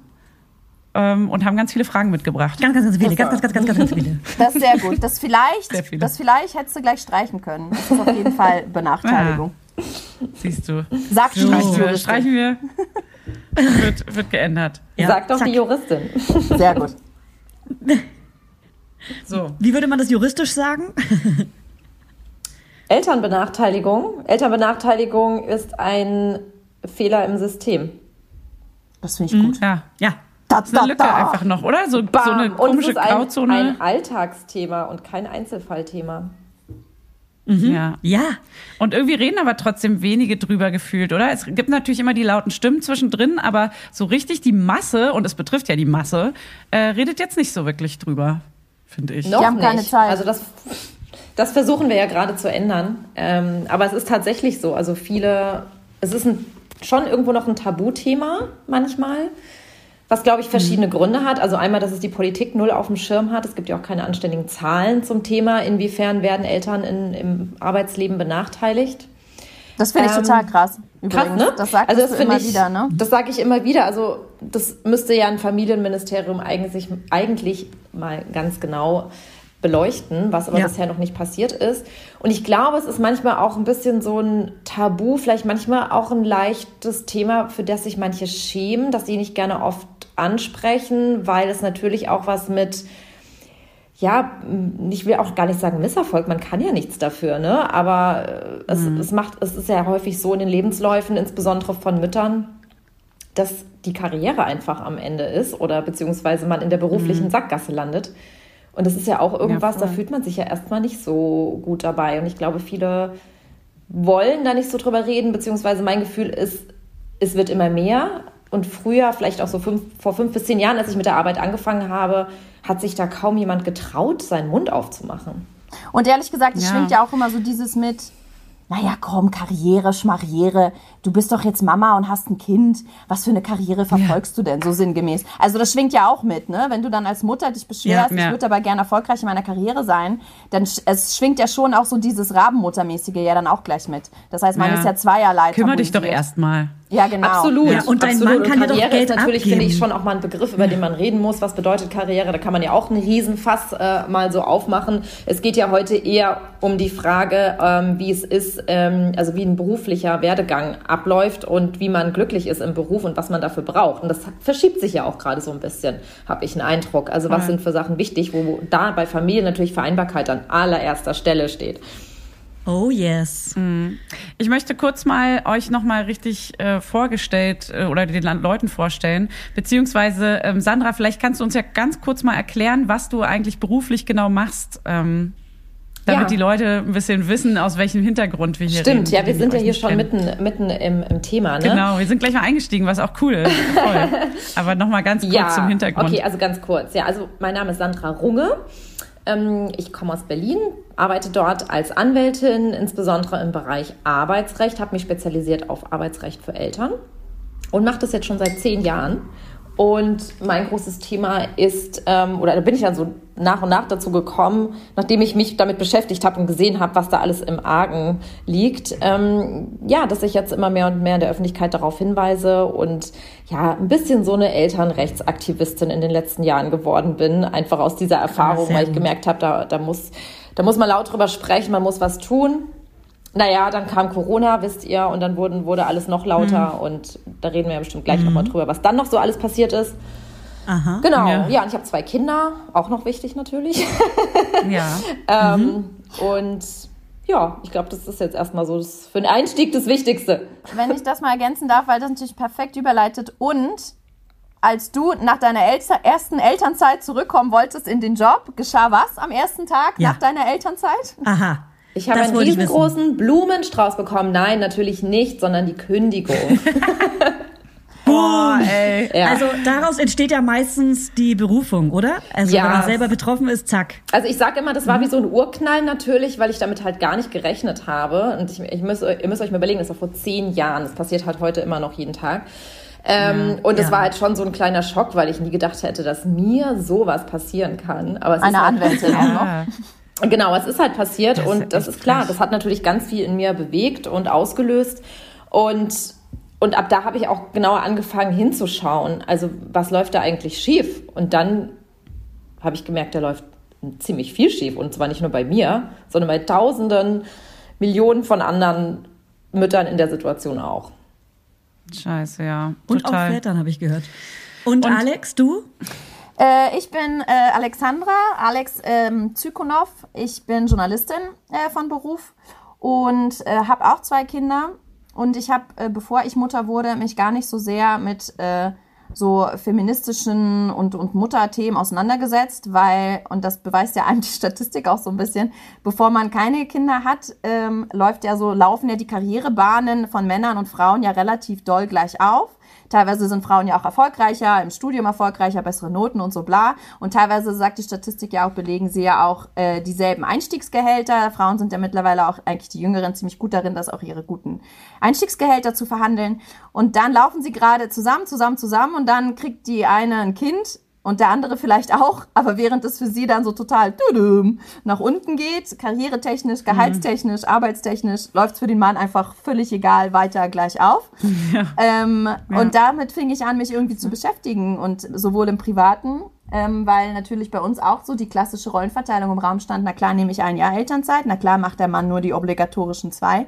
ähm, und haben ganz viele Fragen mitgebracht. Ganz, ganz, ganz viele. Ganz, ganz, ganz, ganz, ganz, ganz viele. Das ist sehr gut. Das Sehr vielleicht, viele. das vielleicht hättest du gleich streichen können. Das ist auf jeden Fall Benachteiligung. Siehst du. Sagt die Streichen wir. Streichen wir. wird, wird geändert. Ja, Sagt doch zack. die Juristin. Sehr gut. So. Wie würde man das juristisch sagen? Elternbenachteiligung. Elternbenachteiligung ist ein Fehler im System. Das finde ich gut. Ja. Ja. Da, Das ist eine Lücke einfach noch, oder? So, so eine Bam. Und es komische ist ein, Grauzone. ein Alltagsthema und kein Einzelfallthema. Ja. Ja. Und irgendwie reden aber trotzdem wenige drüber gefühlt, oder? Es gibt natürlich immer die lauten Stimmen zwischendrin, aber so richtig die Masse, und es betrifft ja die Masse, äh, redet jetzt nicht so wirklich drüber, finde ich. Noch haben nicht. keine Zeit. Also das, das versuchen wir ja gerade zu ändern. Ähm, aber es ist tatsächlich so. Also viele, es ist ein, schon irgendwo noch ein Tabuthema manchmal. Was, glaube ich, verschiedene Gründe hat. Also einmal, dass es die Politik null auf dem Schirm hat. Es gibt ja auch keine anständigen Zahlen zum Thema, inwiefern werden Eltern in, im Arbeitsleben benachteiligt. Das finde ich Ähm, total krass. Übrigens. Krass, ne? Das sagst also das immer ich, wieder, ne? Das sage ich immer wieder. Also das müsste ja ein Familienministerium eigentlich, eigentlich mal ganz genau beleuchten, was aber Ja. bisher noch nicht passiert ist. Und ich glaube, es ist manchmal auch ein bisschen so ein Tabu, vielleicht manchmal auch ein leichtes Thema, für das sich manche schämen, dass sie nicht gerne oft ansprechen, weil es natürlich auch was mit ja, ich will auch gar nicht sagen Misserfolg, man kann ja nichts dafür, ne? Aber äh, es, es macht, es ist ja häufig so in den Lebensläufen, insbesondere von Müttern, dass die Karriere einfach am Ende ist oder beziehungsweise man in der beruflichen Sackgasse landet. Und das ist ja auch irgendwas, da voll. fühlt man sich ja erstmal nicht so gut dabei. Und ich glaube, viele wollen da nicht so drüber reden, beziehungsweise mein Gefühl ist, es wird immer mehr. Und früher, vielleicht auch so fünf, vor fünf bis zehn Jahren, als ich mit der Arbeit angefangen habe, hat sich da kaum jemand getraut, seinen Mund aufzumachen. Und ehrlich gesagt, es Ja. schwingt ja auch immer so dieses mit, naja, komm, Karriere, Schmarriere, du bist doch jetzt Mama und hast ein Kind. Was für eine Karriere verfolgst du denn, so sinngemäß? Also das schwingt ja auch mit, ne? Wenn du dann als Mutter dich beschwerst, Ja, ich ja. würde aber gerne erfolgreich in meiner Karriere sein, dann sch es schwingt ja schon auch so dieses Rabenmuttermäßige ja dann auch gleich mit. Das heißt, man Ja. ist ja zweierlei Kümmer dich doch erstmal. Ja, genau. Absolut. Ja, und dein absolut. Mann kann dir doch Karriere Geld ist natürlich, abgeben. finde ich, schon auch mal ein Begriff, über den man reden muss. Was bedeutet Karriere? Da kann man ja auch einen Riesenfass äh, mal so aufmachen. Es geht ja heute eher um die Frage, ähm, wie es ist, ähm, also wie ein beruflicher Werdegang abläuft und wie man glücklich ist im Beruf und was man dafür braucht. Und das verschiebt sich ja auch gerade so ein bisschen, habe ich einen Eindruck. Also was Voll. sind für Sachen wichtig, wo da bei Familie natürlich Vereinbarkeit an allererster Stelle steht. Oh yes. Ich möchte kurz mal euch nochmal richtig äh, vorgestellt äh, oder den Leuten vorstellen. Beziehungsweise, ähm, Sandra, vielleicht kannst du uns ja ganz kurz mal erklären, was du eigentlich beruflich genau machst. Ähm, damit Ja. die Leute ein bisschen wissen, aus welchem Hintergrund wir hier reden. Stimmt, ja, wir sind ja hier schon kennen. mitten, mitten im, im Thema. Ne? Genau, wir sind gleich mal eingestiegen, was auch cool ist. Voll. Aber nochmal ganz kurz zum Hintergrund. Okay, also ganz kurz. Ja, also mein Name ist Sandra Runge. Ähm, ich komme aus Berlin, arbeite dort als Anwältin, insbesondere im Bereich Arbeitsrecht, habe mich spezialisiert auf Arbeitsrecht für Eltern und mache das jetzt schon seit zehn Jahren. Und mein großes Thema ist, ähm, oder da bin ich dann so nach und nach dazu gekommen, nachdem ich mich damit beschäftigt habe und gesehen habe, was da alles im Argen liegt, ähm, ja, dass ich jetzt immer mehr und mehr in der Öffentlichkeit darauf hinweise und ja, ein bisschen so eine Elternrechtsaktivistin in den letzten Jahren geworden bin, einfach aus dieser Erfahrung, sehr weil ich gemerkt habe, da, da, muss, da muss man laut drüber sprechen, man muss was tun. Naja, dann kam Corona, wisst ihr, und dann wurden, wurde alles noch lauter und da reden wir ja bestimmt gleich nochmal drüber, was dann noch so alles passiert ist. Aha. Genau, Ja. ja, und ich habe zwei Kinder, auch noch wichtig natürlich. Ja. ähm, Und ja, ich glaube, das ist jetzt erstmal so das, für den Einstieg das Wichtigste. Wenn ich das mal ergänzen darf, weil das natürlich perfekt überleitet. Und als du nach deiner Elter ersten Elternzeit zurückkommen wolltest in den Job, geschah was am ersten Tag Ja. nach deiner Elternzeit? Aha. Ich habe einen riesengroßen Blumenstrauß bekommen. Nein, natürlich nicht, sondern die Kündigung. Boah, ey. Ja. Also daraus entsteht ja meistens die Berufung, oder? Also Ja. wenn man selber betroffen ist, zack. Also ich sage immer, das war wie so ein Urknall natürlich, weil ich damit halt gar nicht gerechnet habe. Und ich, ich müsst, ihr müsst euch mal überlegen, das war vor zehn Jahren. Das passiert halt heute immer noch jeden Tag. Ähm, und es Ja. war halt schon so ein kleiner Schock, weil ich nie gedacht hätte, dass mir sowas passieren kann. Aber es Eine ist halt Anwältin auch noch. Ja. Genau, es ist halt passiert Das ist und das echt ist klar, krass. das hat natürlich ganz viel in mir bewegt und ausgelöst und und ab da habe ich auch genauer angefangen hinzuschauen, also was läuft da eigentlich schief und dann habe ich gemerkt, da läuft ziemlich viel schief und zwar nicht nur bei mir, sondern bei tausenden, Millionen von anderen Müttern in der Situation auch. Scheiße, ja. Und auch Total. Vätern, habe ich gehört. Und, Und- Alex, du? Äh, ich bin äh, Alexandra, Alex ähm, Zykonow. Ich bin Journalistin äh, von Beruf und äh, habe auch zwei Kinder. Und ich habe, äh, bevor ich Mutter wurde, mich gar nicht so sehr mit äh, so feministischen und, und Mutterthemen auseinandergesetzt, weil, und das beweist ja einem die Statistik auch so ein bisschen, bevor man keine Kinder hat, ähm, läuft ja so, laufen ja die Karrierebahnen von Männern und Frauen ja relativ doll gleich auf. Teilweise sind Frauen ja auch erfolgreicher, im Studium erfolgreicher, bessere Noten und so bla. Und teilweise sagt die Statistik ja auch, belegen sie ja auch äh, dieselben Einstiegsgehälter. Frauen sind ja mittlerweile auch eigentlich die Jüngeren ziemlich gut darin, das auch ihre guten Einstiegsgehälter zu verhandeln. Und dann laufen sie gerade zusammen, zusammen, zusammen und dann kriegt die eine ein Kind und der andere vielleicht auch, aber während es für sie dann so total nach unten geht, karrieretechnisch, gehaltstechnisch, arbeitstechnisch, läuft es für den Mann einfach völlig egal, weiter gleich auf. Ähm, Und damit fing ich an, mich irgendwie zu beschäftigen und sowohl im Privaten, ähm, weil natürlich bei uns auch so die klassische Rollenverteilung im Raum stand, na klar nehme ich ein Jahr Elternzeit, na klar macht der Mann nur die obligatorischen zwei.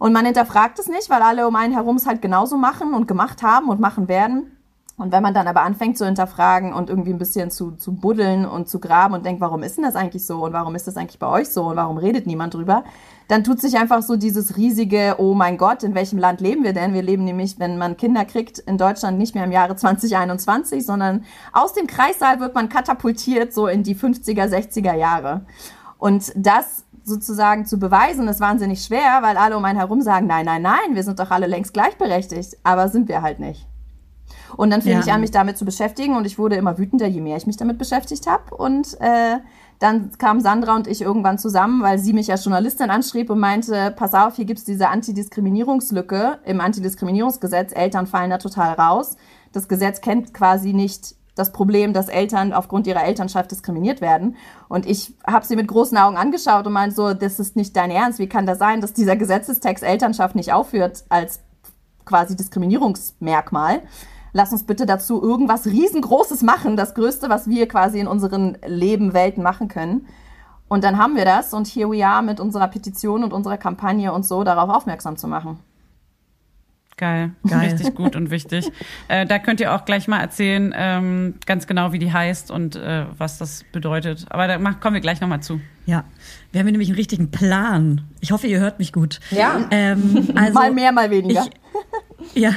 Und man hinterfragt es nicht, weil alle um einen herum es halt genauso machen und gemacht haben und machen werden. Und wenn man dann aber anfängt zu hinterfragen und irgendwie ein bisschen zu, zu buddeln und zu graben und denkt, warum ist denn das eigentlich so und warum ist das eigentlich bei euch so und warum redet niemand drüber, dann tut sich einfach so dieses riesige, oh mein Gott, in welchem Land leben wir denn? Wir leben nämlich, wenn man Kinder kriegt, in Deutschland nicht mehr im Jahre 2021, sondern aus dem Kreissaal wird man katapultiert so in die 50er, 60er Jahre. Und das sozusagen zu beweisen, ist wahnsinnig schwer, weil alle um einen herum sagen, nein, nein, nein, wir sind doch alle längst gleichberechtigt, aber sind wir halt nicht. Und dann fing Ja. ich an, mich damit zu beschäftigen und ich wurde immer wütender, je mehr ich mich damit beschäftigt habe. Und äh, dann kamen Sandra und ich irgendwann zusammen, weil sie mich als Journalistin anschrieb und meinte, pass auf, hier gibt's diese Antidiskriminierungslücke im Antidiskriminierungsgesetz. Eltern fallen da total raus. Das Gesetz kennt quasi nicht das Problem, dass Eltern aufgrund ihrer Elternschaft diskriminiert werden. Und ich habe sie mit großen Augen angeschaut und meinte so, das ist nicht dein Ernst. Wie kann das sein, dass dieser Gesetzestext Elternschaft nicht aufführt als quasi Diskriminierungsmerkmal. Lass uns bitte dazu irgendwas riesengroßes machen, das Größte, was wir quasi in unseren Leben, Welten machen können. Und dann haben wir das und here we are mit unserer Petition und unserer Kampagne und so darauf aufmerksam zu machen. Geil. Geil. Richtig gut und wichtig. Äh, da könnt ihr auch gleich mal erzählen, ähm, ganz genau, wie die heißt und äh, was das bedeutet. Aber da mach, kommen wir gleich nochmal zu. Ja, wir haben hier nämlich einen richtigen Plan. Ich hoffe, ihr hört mich gut. Ja. Ähm, also mal mehr, mal weniger. Ich, ja,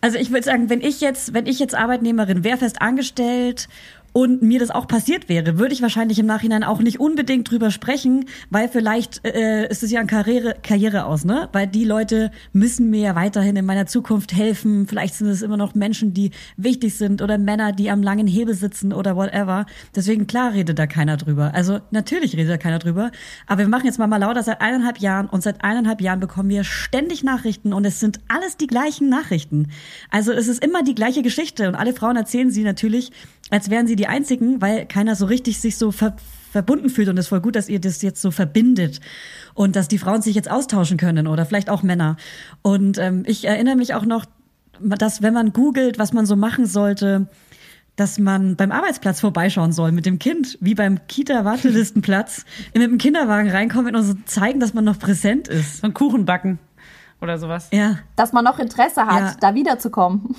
also ich würde sagen, wenn ich jetzt, wenn ich jetzt Arbeitnehmerin wäre, fest angestellt und mir das auch passiert wäre, würde ich wahrscheinlich im Nachhinein auch nicht unbedingt drüber sprechen, weil vielleicht äh, ist es ja ein Karriere, Karriere aus, ne? Weil die Leute müssen mir ja weiterhin in meiner Zukunft helfen. Vielleicht sind es immer noch Menschen, die wichtig sind oder Männer, die am langen Hebel sitzen oder whatever. Deswegen klar redet da keiner drüber. Also natürlich redet da keiner drüber. Aber wir machen jetzt mal mal lauter seit eineinhalb Jahren und seit eineinhalb Jahren bekommen wir ständig Nachrichten und es sind alles die gleichen Nachrichten. Also es ist immer die gleiche Geschichte und alle Frauen erzählen sie natürlich als wären sie die einzigen, weil keiner so richtig sich so ver verbunden fühlt und es ist voll gut, dass ihr das jetzt so verbindet und dass die Frauen sich jetzt austauschen können oder vielleicht auch Männer. Und ähm, ich erinnere mich auch noch, dass wenn man googelt, was man so machen sollte, dass man beim Arbeitsplatz vorbeischauen soll mit dem Kind, wie beim Kita-Wartelistenplatz, mit dem Kinderwagen reinkommen und so zeigen, dass man noch präsent ist. So ein Kuchen backen oder sowas. Ja. Dass man noch Interesse hat, Ja. da wiederzukommen.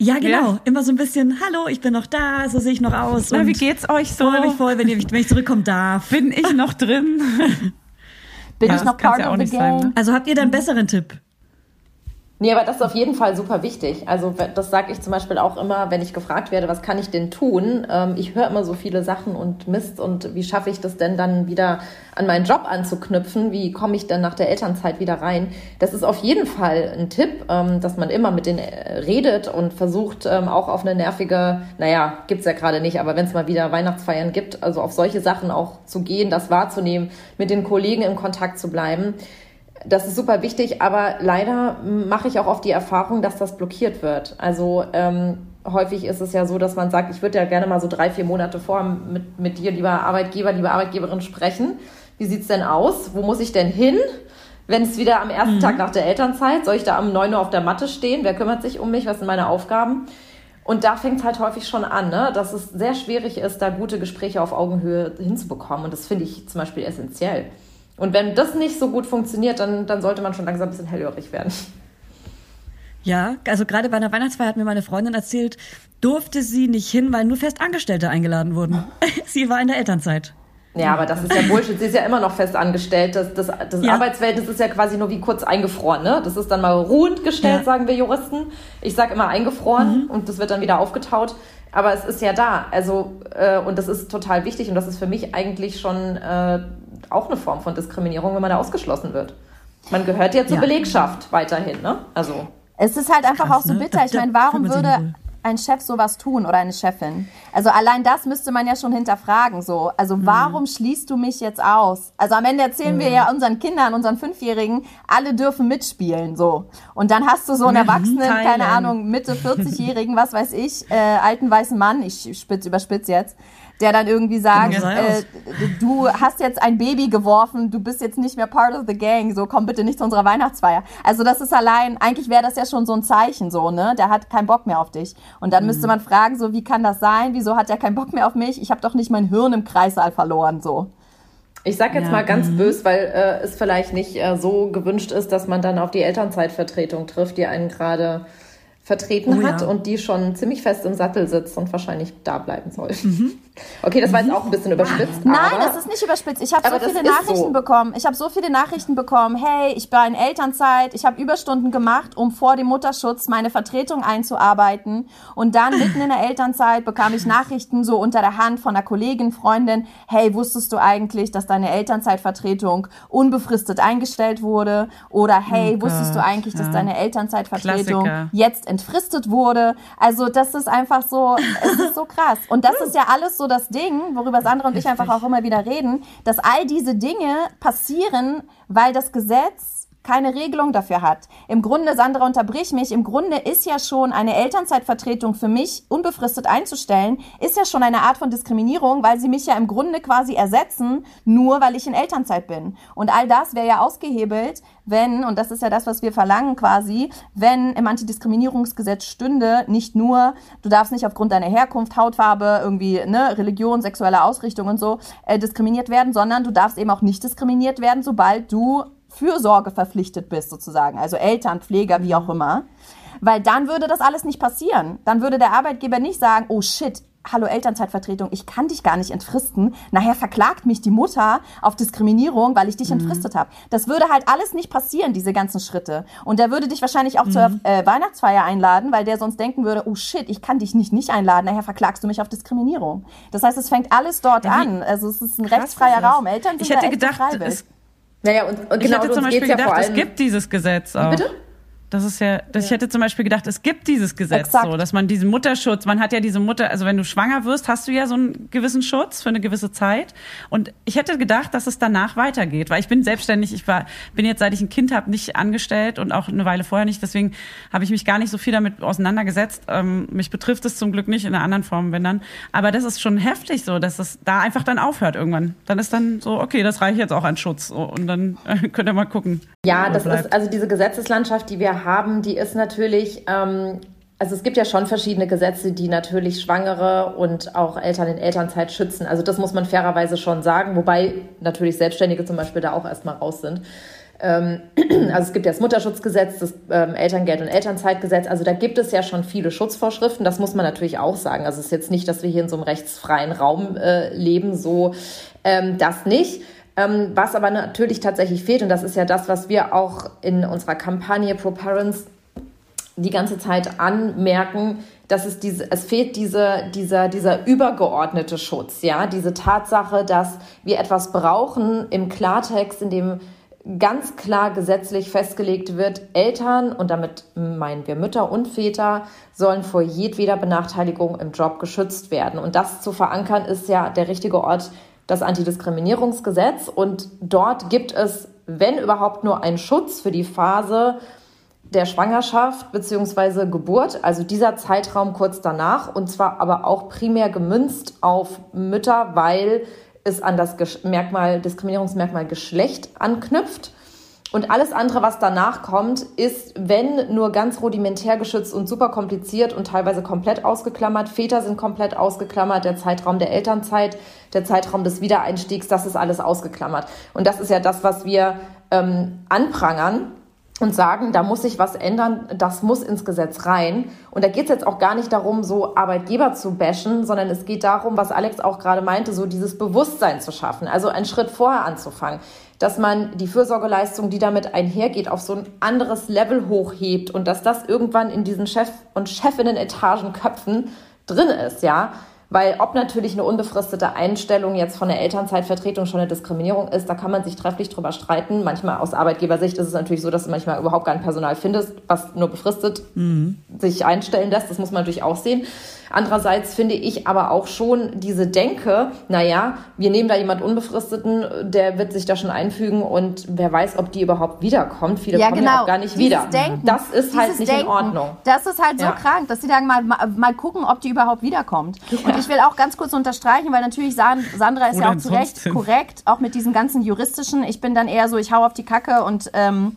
Ja, genau. Ja. Immer so ein bisschen, hallo, ich bin noch da, so sehe ich noch aus. Na, und wie geht's euch so? freue mich voll, wenn, ihr, wenn ich zurückkommen darf. Bin ich noch drin? Bin Ja, ich noch part of the nicht sein, game? ne? Also habt ihr da einen besseren Tipp? Nee, aber das ist auf jeden Fall super wichtig. Also das sage ich zum Beispiel auch immer, wenn ich gefragt werde, was kann ich denn tun? Ähm, ich höre immer so viele Sachen und Mist und wie schaffe ich das denn dann wieder an meinen Job anzuknüpfen? Wie komme ich denn nach der Elternzeit wieder rein? Das ist auf jeden Fall ein Tipp, ähm, dass man immer mit denen äh, redet und versucht ähm, auch auf eine nervige, naja, gibt's ja gerade nicht, aber wenn es mal wieder Weihnachtsfeiern gibt, also auf solche Sachen auch zu gehen, das wahrzunehmen, mit den Kollegen im Kontakt zu bleiben. Das ist super wichtig, aber leider mache ich auch oft die Erfahrung, dass das blockiert wird. Also ähm, häufig ist es ja so, dass man sagt, ich würde ja gerne mal so drei, vier Monate vor mit, mit dir, lieber Arbeitgeber, liebe Arbeitgeberin, sprechen. Wie sieht's denn aus? Wo muss ich denn hin? Wenn es wieder am ersten Tag nach der Elternzeit, soll ich da um 9 Uhr auf der Matte stehen? Wer kümmert sich um mich? Was sind meine Aufgaben? Und da fängt es halt häufig schon an, ne? dass es sehr schwierig ist, da gute Gespräche auf Augenhöhe hinzubekommen. Und das finde ich zum Beispiel essentiell. Und wenn das nicht so gut funktioniert, dann, dann sollte man schon langsam ein bisschen hellhörig werden. Ja, also gerade bei einer Weihnachtsfeier hat mir meine Freundin erzählt, durfte sie nicht hin, weil nur Festangestellte eingeladen wurden. sie war in der Elternzeit. Ja, aber das ist ja Bullshit. Sie ist ja immer noch fest angestellt. Das, das, das Ja. Arbeitsverhältnis ist ja quasi nur wie kurz eingefroren. Ne? Das ist dann mal ruhend gestellt, Ja. sagen wir Juristen. Ich sage immer eingefroren und das wird dann wieder aufgetaut. Aber es ist ja da. Also, äh, und das ist total wichtig und das ist für mich eigentlich schon äh, auch eine Form von Diskriminierung, wenn man da ausgeschlossen wird. Man gehört ja zur Ja. Belegschaft weiterhin. Ne? Also. Es ist halt einfach Krass, auch so ne? bitter. Da- Ich meine, warum würde ein Chef sowas tun oder eine Chefin? Also allein das müsste man ja schon hinterfragen. So, also Mhm. warum schließt du mich jetzt aus? Also am Ende erzählen wir ja unseren Kindern, unseren Fünfjährigen, alle dürfen mitspielen. So und dann hast du so einen Erwachsenen, keine Thailand. Ahnung, Mitte 40-jährigen, was weiß ich, äh, alten weißen Mann. Ich spitz überspitz jetzt. Der dann irgendwie sagt, Genau, äh, du hast jetzt ein Baby geworfen, du bist jetzt nicht mehr part of the gang, so komm bitte nicht zu unserer Weihnachtsfeier. Also das ist allein, eigentlich wäre das ja schon so ein Zeichen, so, ne? Der hat keinen Bock mehr auf dich. Und dann müsste man fragen, so, wie kann das sein? Wieso hat er keinen Bock mehr auf mich? Ich habe doch nicht mein Hirn im Kreissaal verloren, so. Ich sag jetzt Ja. mal ganz bös, weil äh, es vielleicht nicht äh, so gewünscht ist, dass man dann auf die Elternzeitvertretung trifft, die einen gerade vertreten Oh ja. hat und die schon ziemlich fest im Sattel sitzt und wahrscheinlich da bleiben soll. Okay, das war jetzt auch ein bisschen überspitzt. Nein, aber das ist nicht überspitzt. Ich habe so viele Nachrichten so. bekommen. Ich habe so viele Nachrichten bekommen. Hey, ich war in Elternzeit. Ich habe Überstunden gemacht, um vor dem Mutterschutz meine Vertretung einzuarbeiten. Und dann mitten in der Elternzeit bekam ich Nachrichten so unter der Hand von einer Kollegin, Freundin. Hey, wusstest du eigentlich, dass deine Elternzeitvertretung unbefristet eingestellt wurde? Oder hey, Oh wusstest du Gott, eigentlich, dass ja. deine Elternzeitvertretung Klassiker. jetzt entfristet wurde. Also das ist einfach so, es ist so krass. Und das ist ja alles so das Ding, worüber Sandra und ich einfach auch immer wieder reden, dass all diese Dinge passieren, weil das Gesetz keine Regelung dafür hat. Im Grunde, Sandra, unterbrich mich, im Grunde ist ja schon eine Elternzeitvertretung für mich unbefristet einzustellen, ist ja schon eine Art von Diskriminierung, weil sie mich ja im Grunde quasi ersetzen, nur weil ich in Elternzeit bin. Und all das wäre ja ausgehebelt, wenn, und das ist ja das, was wir verlangen quasi, wenn im Antidiskriminierungsgesetz stünde, nicht nur, du darfst nicht aufgrund deiner Herkunft, Hautfarbe, irgendwie, ne, Religion, sexuelle Ausrichtung und so äh, diskriminiert werden, sondern du darfst eben auch nicht diskriminiert werden, sobald du Fürsorge verpflichtet bist, sozusagen. Also Eltern, Pfleger, wie auch immer. Weil dann würde das alles nicht passieren. Dann würde der Arbeitgeber nicht sagen, oh shit, hallo Elternzeitvertretung, ich kann dich gar nicht entfristen. Nachher verklagt mich die Mutter auf Diskriminierung, weil ich dich Mhm. entfristet habe. Das würde halt alles nicht passieren, diese ganzen Schritte. Und der würde dich wahrscheinlich auch zur Mhm. äh, Weihnachtsfeier einladen, weil der sonst denken würde, oh shit, ich kann dich nicht nicht einladen, nachher verklagst du mich auf Diskriminierung. Das heißt, es fängt alles dort an. Also es ist ein rechtsfreier ist? Raum. Eltern sind Ich hätte gedacht, es, Naja, und, und ich genau, hätte zum Beispiel ja gedacht, vor es gibt dieses Gesetz auch. Bitte? Das ist ja, das, ich hätte zum Beispiel gedacht, es gibt dieses Gesetz Exakt. so, dass man diesen Mutterschutz, man hat ja diese Mutter, also wenn du schwanger wirst, hast du ja so einen gewissen Schutz für eine gewisse Zeit. Und ich hätte gedacht, dass es danach weitergeht, weil ich bin selbstständig, ich war, bin jetzt seit ich ein Kind habe nicht angestellt und auch eine Weile vorher nicht, deswegen habe ich mich gar nicht so viel damit auseinandergesetzt. Ähm, mich betrifft es zum Glück nicht in einer anderen Form, wenn dann. Aber das ist schon heftig so, dass es da einfach dann aufhört irgendwann. Dann ist dann so, okay, das reicht jetzt auch an Schutz so, und dann äh, könnt ihr mal gucken. Ja, das bleibt. ist, also diese Gesetzeslandschaft, die wir haben, die ist natürlich, ähm, also es gibt ja schon verschiedene Gesetze, die natürlich Schwangere und auch Eltern in Elternzeit schützen. Also das muss man fairerweise schon sagen, wobei natürlich Selbstständige zum Beispiel da auch erstmal raus sind. Ähm, also es gibt ja das Mutterschutzgesetz, das ähm, Elterngeld- und Elternzeitgesetz. Also da gibt es ja schon viele Schutzvorschriften. Das muss man natürlich auch sagen. Also es ist jetzt nicht, dass wir hier in so einem rechtsfreien Raum äh, leben, so ähm, das nicht. Ähm, was aber natürlich tatsächlich fehlt, und das ist ja das, was wir auch in unserer Kampagne Pro Parents die ganze Zeit anmerken, dass es diese, es fehlt diese, dieser, dieser übergeordnete Schutz, ja, diese Tatsache, dass wir etwas brauchen im Klartext, in dem ganz klar gesetzlich festgelegt wird, Eltern, und damit meinen wir Mütter und Väter, sollen vor jedweder Benachteiligung im Job geschützt werden. Und das zu verankern ist ja der richtige Ort, das Antidiskriminierungsgesetz. Und dort gibt es, wenn überhaupt nur einen Schutz für die Phase, der Schwangerschaft bzw. Geburt, also dieser Zeitraum kurz danach, und zwar aber auch primär gemünzt auf Mütter, weil es an das Merkmal, Diskriminierungsmerkmal Geschlecht anknüpft. Und alles andere, was danach kommt, ist, wenn nur ganz rudimentär geschützt und super kompliziert und teilweise komplett ausgeklammert. Väter sind komplett ausgeklammert, der Zeitraum der Elternzeit, der Zeitraum des Wiedereinstiegs, das ist alles ausgeklammert. Und das ist ja das, was wir ähm, anprangern und sagen, da muss sich was ändern, das muss ins Gesetz rein. Und da geht es jetzt auch gar nicht darum, so Arbeitgeber zu bashen, sondern es geht darum, was Alex auch gerade meinte, so dieses Bewusstsein zu schaffen, also einen Schritt vorher anzufangen, dass man die Fürsorgeleistung, die damit einhergeht, auf so ein anderes Level hochhebt und dass das irgendwann in diesen Chef- und Chefinnen-Etagenköpfen drin ist, ja. Weil ob natürlich eine unbefristete Einstellung jetzt von der Elternzeitvertretung schon eine Diskriminierung ist, da kann man sich trefflich drüber streiten. Manchmal aus Arbeitgebersicht ist es natürlich so, dass du manchmal überhaupt kein Personal findest, was nur befristet sich einstellen lässt. Das muss man natürlich auch sehen. Andererseits finde ich aber auch schon diese Denke, naja, wir nehmen da jemand Unbefristeten, der wird sich da schon einfügen und wer weiß, ob die überhaupt wiederkommt. Viele kommen ja auch gar nicht Dieses wieder. Denken, das ist halt nicht in Denken, Ordnung. Das ist halt so Ja. krank, dass sie dann mal, mal, mal gucken, ob die überhaupt wiederkommt. Und ich will auch ganz kurz unterstreichen, weil natürlich San- Sandra ist Wo ja auch zu Recht hin? korrekt, auch mit diesem ganzen juristischen. Ich bin dann eher so, ich hau auf die Kacke und ähm,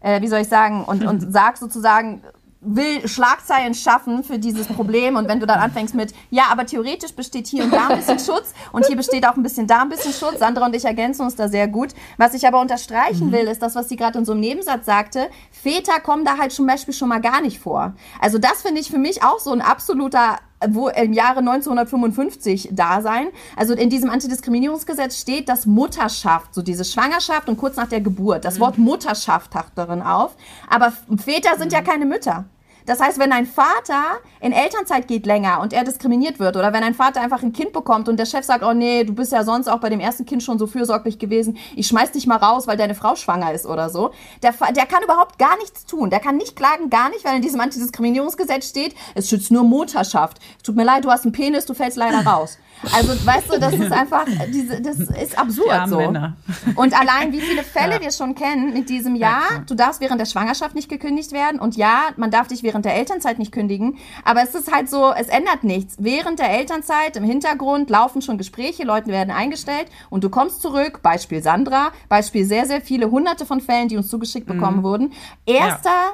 äh, wie soll ich sagen, und, und sag sozusagen, will Schlagzeilen schaffen für dieses Problem und wenn du dann anfängst mit, ja, aber theoretisch besteht hier und da ein bisschen Schutz und hier besteht auch ein bisschen da ein bisschen Schutz, Sandra und ich ergänzen uns da sehr gut. Was ich aber unterstreichen will, ist das, was sie gerade in so einem Nebensatz sagte, Väter kommen da halt zum Beispiel schon mal gar nicht vor. Also das finde ich für mich auch so ein absoluter wo im Jahre 1955 da sein. Also in diesem Antidiskriminierungsgesetz steht, dass Mutterschaft, so diese Schwangerschaft und kurz nach der Geburt, das Wort Mutterschaft taucht darin auf. Aber Väter sind ja keine Mütter. Das heißt, wenn ein Vater in Elternzeit geht länger und er diskriminiert wird oder wenn ein Vater einfach ein Kind bekommt und der Chef sagt, oh nee, du bist ja sonst auch bei dem ersten Kind schon so fürsorglich gewesen, ich schmeiß dich mal raus, weil deine Frau schwanger ist oder so, der, der kann überhaupt gar nichts tun. Der kann nicht klagen, gar nicht, weil in diesem Antidiskriminierungsgesetz steht, es schützt nur Mutterschaft. Tut mir leid, du hast einen Penis, du fällst leider raus. Also, weißt du, das ist einfach, diese, das ist absurd so. Männer. Und allein wie viele Fälle wir schon kennen mit diesem Ja, du darfst während der Schwangerschaft nicht gekündigt werden und ja, man darf dich während der Elternzeit nicht kündigen. Aber es ist halt so, es ändert nichts. Während der Elternzeit im Hintergrund laufen schon Gespräche, Leute werden eingestellt und du kommst zurück, Beispiel Sandra, Beispiel sehr, sehr viele hunderte von Fällen, die uns zugeschickt bekommen wurden. Erster.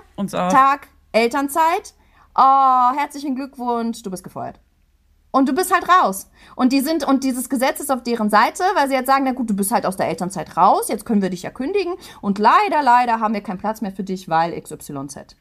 Tag Elternzeit. Oh, herzlichen Glückwunsch, du bist gefeuert. Und du bist halt raus. Und die sind, und dieses Gesetz ist auf deren Seite, weil sie jetzt sagen, na gut, du bist halt aus der Elternzeit raus, jetzt können wir dich ja kündigen. Und leider, leider haben wir keinen Platz mehr für dich, weil XYZ.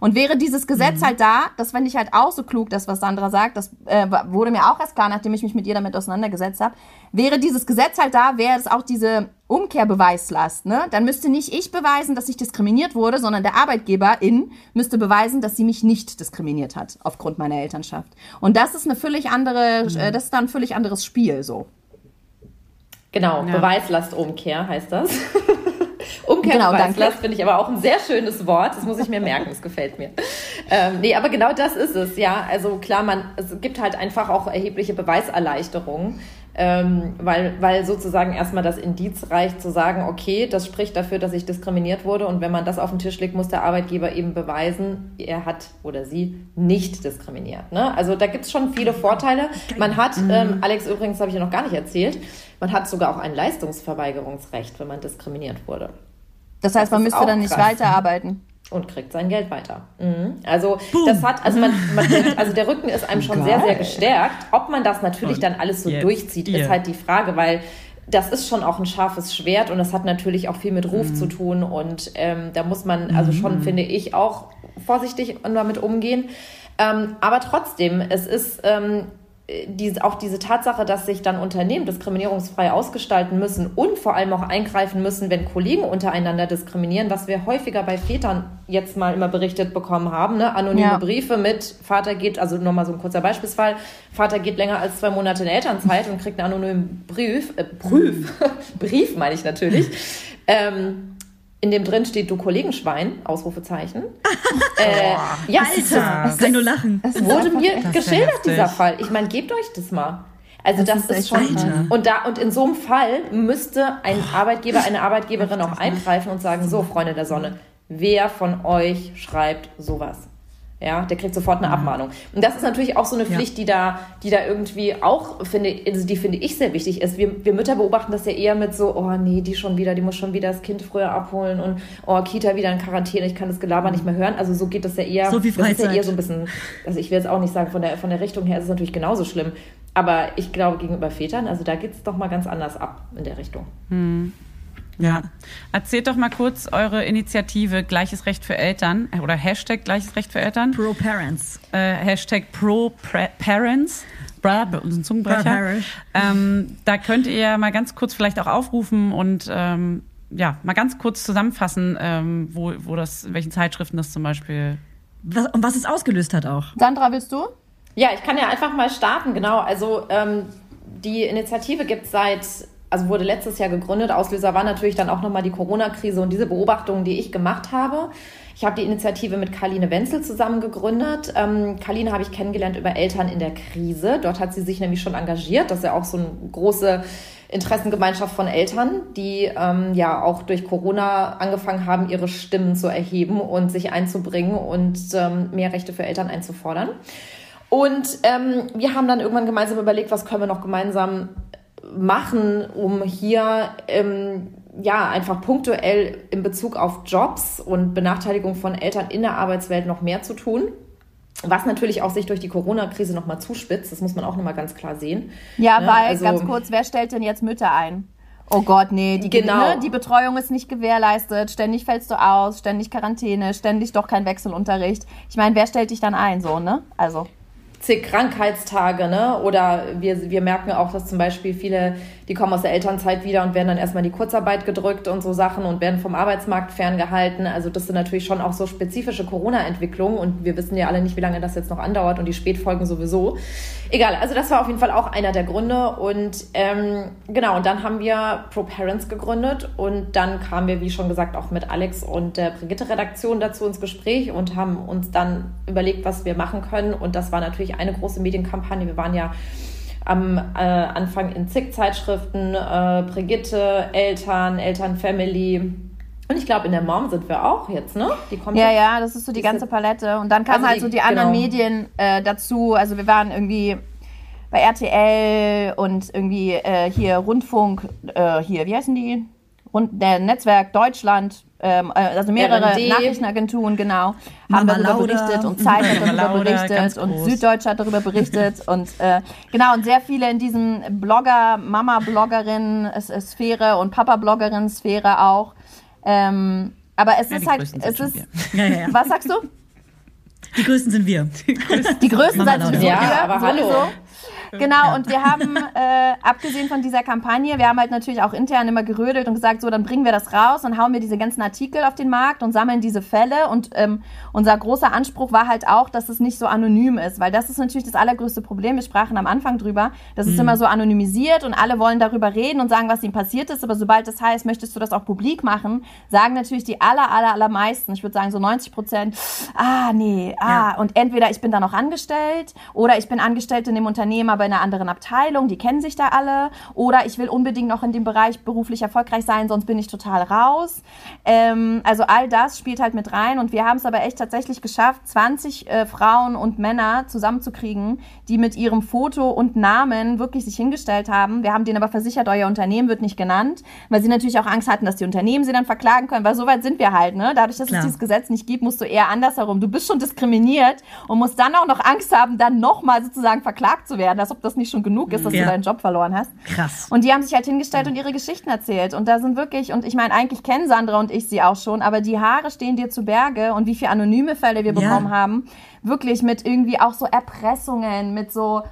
Und wäre dieses Gesetz halt da, das fände ich halt auch so klug, das, was Sandra sagt, das äh, wurde mir auch erst klar, nachdem ich mich mit ihr damit auseinandergesetzt habe. Wäre dieses Gesetz halt da, wäre es auch diese Umkehrbeweislast, ne? Dann müsste nicht ich beweisen, dass ich diskriminiert wurde, sondern der Arbeitgeberin müsste beweisen, dass sie mich nicht diskriminiert hat aufgrund meiner Elternschaft. Und das ist eine völlig andere, äh, das ist dann ein völlig anderes Spiel so. Genau, Ja. Beweislastumkehr heißt das. Umkehr Genau, finde ich aber auch ein sehr schönes Wort. Das muss ich mir merken, das gefällt mir. Ähm, nee, aber genau das ist es, ja. Also klar, man, es gibt halt einfach auch erhebliche Beweiserleichterungen. Ähm, weil, weil sozusagen erstmal das Indiz reicht zu sagen, okay, das spricht dafür, dass ich diskriminiert wurde und wenn man das auf den Tisch legt, muss der Arbeitgeber eben beweisen, er hat oder sie nicht diskriminiert. Ne? Also da gibt es schon viele Vorteile. Man hat, ähm, Alex übrigens habe ich ja noch gar nicht erzählt, man hat sogar auch ein Leistungsverweigerungsrecht, wenn man diskriminiert wurde Das heißt, Das man müsste dann nicht krass. weiterarbeiten. Und kriegt sein Geld weiter. Mhm. Also das hat, also man, man also der Rücken ist einem schon sehr, sehr gestärkt. Ob man das natürlich Und dann alles so jetzt durchzieht, ihr. ist halt die Frage, weil das ist schon auch ein scharfes Schwert und das hat natürlich auch viel mit Ruf Mhm. zu tun und ähm, da muss man also schon, finde ich, auch vorsichtig damit umgehen. Ähm, aber trotzdem, es ist ähm, diese, auch diese Tatsache, dass sich dann Unternehmen diskriminierungsfrei ausgestalten müssen und vor allem auch eingreifen müssen, wenn Kollegen untereinander diskriminieren, was wir häufiger bei Vätern jetzt mal immer berichtet bekommen haben. Ne? Anonyme Ja. Briefe mit Vater geht, also nochmal so ein kurzer Beispielsfall, Vater geht länger als zwei Monate in Elternzeit und kriegt einen anonymen Brief, äh, Brief, Brief meine ich natürlich, ähm, in dem drin steht, du Kollegenschwein, Ausrufezeichen. äh, ja, Alter, das- ich kann nur lachen. es wurde mir Das ist geschildert, dieser Fall. Ich meine, gebt euch das mal. Also das, ist ist, echt schon Alter. und da und in so einem Fall müsste ein Arbeitgeber, eine Arbeitgeberin auch eingreifen und sagen: So, Freunde der Sonne, wer von euch schreibt sowas? Ja, der kriegt sofort eine Abmahnung. Und das ist natürlich auch so eine Pflicht, die da, die da irgendwie auch finde, also die finde ich sehr wichtig ist. Wir, wir Mütter beobachten das ja eher mit so, oh nee, die schon wieder, die muss schon wieder das Kind früher abholen und oh Kita wieder in Quarantäne, ich kann das Gelaber nicht mehr hören. Also so geht das ja eher. So viel Das ist ja Freizeit. eher so ein bisschen, also ich will jetzt auch nicht sagen, von der, von der Richtung her ist es natürlich genauso schlimm. Aber ich glaube, gegenüber Vätern, also da geht es doch mal ganz anders ab in der Richtung. Ja. Erzählt doch mal kurz eure Initiative Gleiches Recht für Eltern äh, oder Hashtag Gleiches Recht für Eltern, Pro Parents. äh, Hashtag Pro Parents. Bra, ein Zungenbrecher. Ähm, da könnt ihr ja mal ganz kurz vielleicht auch aufrufen und ähm, ja, mal ganz kurz zusammenfassen, ähm, wo, wo das, in welchen Zeitschriften das zum Beispiel. Was, und was es ausgelöst hat auch. Sandra, willst du? Ja, ich kann ja einfach mal starten, genau. Also ähm, die Initiative gibt es seit, also wurde letztes Jahr gegründet. Auslöser war natürlich dann auch nochmal die Corona-Krise und diese Beobachtungen, die ich gemacht habe. Ich habe die Initiative mit Karline Wenzel zusammen gegründet. Ähm, Karline habe ich kennengelernt über Eltern in der Krise. Dort hat sie sich nämlich schon engagiert. Das ist ja auch so eine große Interessengemeinschaft von Eltern, die ähm, ja auch durch Corona angefangen haben, ihre Stimmen zu erheben und sich einzubringen und ähm, mehr Rechte für Eltern einzufordern. Und ähm, wir haben dann irgendwann gemeinsam überlegt, was können wir noch gemeinsam machen, um hier ähm, ja einfach punktuell in Bezug auf Jobs und Benachteiligung von Eltern in der Arbeitswelt noch mehr zu tun. Was natürlich auch sich durch die Corona-Krise nochmal zuspitzt, das muss man auch nochmal ganz klar sehen. Ja, Ne, weil, also- ganz kurz, wer stellt denn jetzt Mütter ein? Oh Gott, nee, die, Genau. ne, die Betreuung ist nicht gewährleistet, ständig fällst du aus, ständig Quarantäne, ständig doch kein Wechselunterricht. Ich meine, wer stellt dich dann ein, so, ne? Also. Zig Krankheitstage, ne? Oder wir, wir merken auch, dass zum Beispiel viele, die kommen aus der Elternzeit wieder und werden dann erstmal die Kurzarbeit gedrückt und so Sachen und werden vom Arbeitsmarkt ferngehalten. Also das sind natürlich schon auch so spezifische Corona-Entwicklungen und wir wissen ja alle nicht, wie lange das jetzt noch andauert und die Spätfolgen sowieso. Egal, also das war auf jeden Fall auch einer der Gründe und ähm, genau, und dann haben wir Pro Parents gegründet und dann kamen wir, wie schon gesagt, auch mit Alex und der Brigitte-Redaktion dazu ins Gespräch und haben uns dann überlegt, was wir machen können und das war natürlich eine große Medienkampagne. Wir waren ja am äh, Anfang in zig Zeitschriften, äh, Brigitte, Eltern, Elternfamily. Und ich glaube, in der Mom sind wir auch jetzt, ne? Die kommt Ja, ja, das ist so die ganze Palette. Und dann kamen Also halt die- so die anderen genau. Medien äh, dazu. Also wir waren irgendwie bei RTL und irgendwie äh, hier Rundfunk, äh, hier, wie heißen die? Rund, der Netzwerk Deutschland, ähm, äh, also mehrere RND. Nachrichtenagenturen, genau, Mama haben darüber Lauda. berichtet und Zeit hat darüber Lauda, berichtet und groß. Süddeutsche hat darüber berichtet und äh, genau, und sehr viele in diesem Blogger, Mama-Bloggerin-Sphäre und Papa-Bloggerin-Sphäre auch. Ähm, aber es Ja, ist die halt, Größten es sind ist, Ja, ja, ja. was sagst du? Die größten sind wir. Die größten Mama seid Laune. sowieso Ja, ihr, aber hallo. Genau, und wir haben, äh, abgesehen von dieser Kampagne, wir haben halt natürlich auch intern immer gerödelt und gesagt, so, dann bringen wir das raus und hauen wir diese ganzen Artikel auf den Markt und sammeln diese Fälle. Und ähm, unser großer Anspruch war halt auch, dass es nicht so anonym ist, weil das ist natürlich das allergrößte Problem. Wir sprachen am Anfang drüber, das ist immer so anonymisiert und alle wollen darüber reden und sagen, was ihnen passiert ist. Aber sobald das heißt, möchtest du das auch publik machen, sagen natürlich die aller, aller, allermeisten, ich würde sagen so 90 Prozent, ah, nee, ah, und entweder ich bin da noch angestellt oder ich bin angestellt in dem Unternehmen, aber in einer anderen Abteilung, die kennen sich da alle, oder ich will unbedingt noch in dem Bereich beruflich erfolgreich sein, sonst bin ich total raus. Ähm, also all das spielt halt mit rein und wir haben es aber echt tatsächlich geschafft, 20 äh, Frauen und Männer zusammenzukriegen, die mit ihrem Foto und Namen wirklich sich hingestellt haben. Wir haben denen aber versichert, euer Unternehmen wird nicht genannt, weil sie natürlich auch Angst hatten, dass die Unternehmen sie dann verklagen können, weil so weit sind wir halt, ne? Dadurch, dass Klar. es dieses Gesetz nicht gibt, musst du eher andersherum. Du bist schon diskriminiert und musst dann auch noch Angst haben, dann nochmal sozusagen verklagt zu werden, als ob das nicht schon genug ist, dass Ja. du deinen Job verloren hast. Krass. Und die haben sich halt hingestellt und ihre Geschichten erzählt. Und da sind wirklich, und ich meine, eigentlich kennen Sandra und ich sie auch schon, aber die Haare stehen dir zu Berge und wie viele anonyme Fälle wir bekommen haben. Wirklich mit irgendwie auch so Erpressungen, mit so,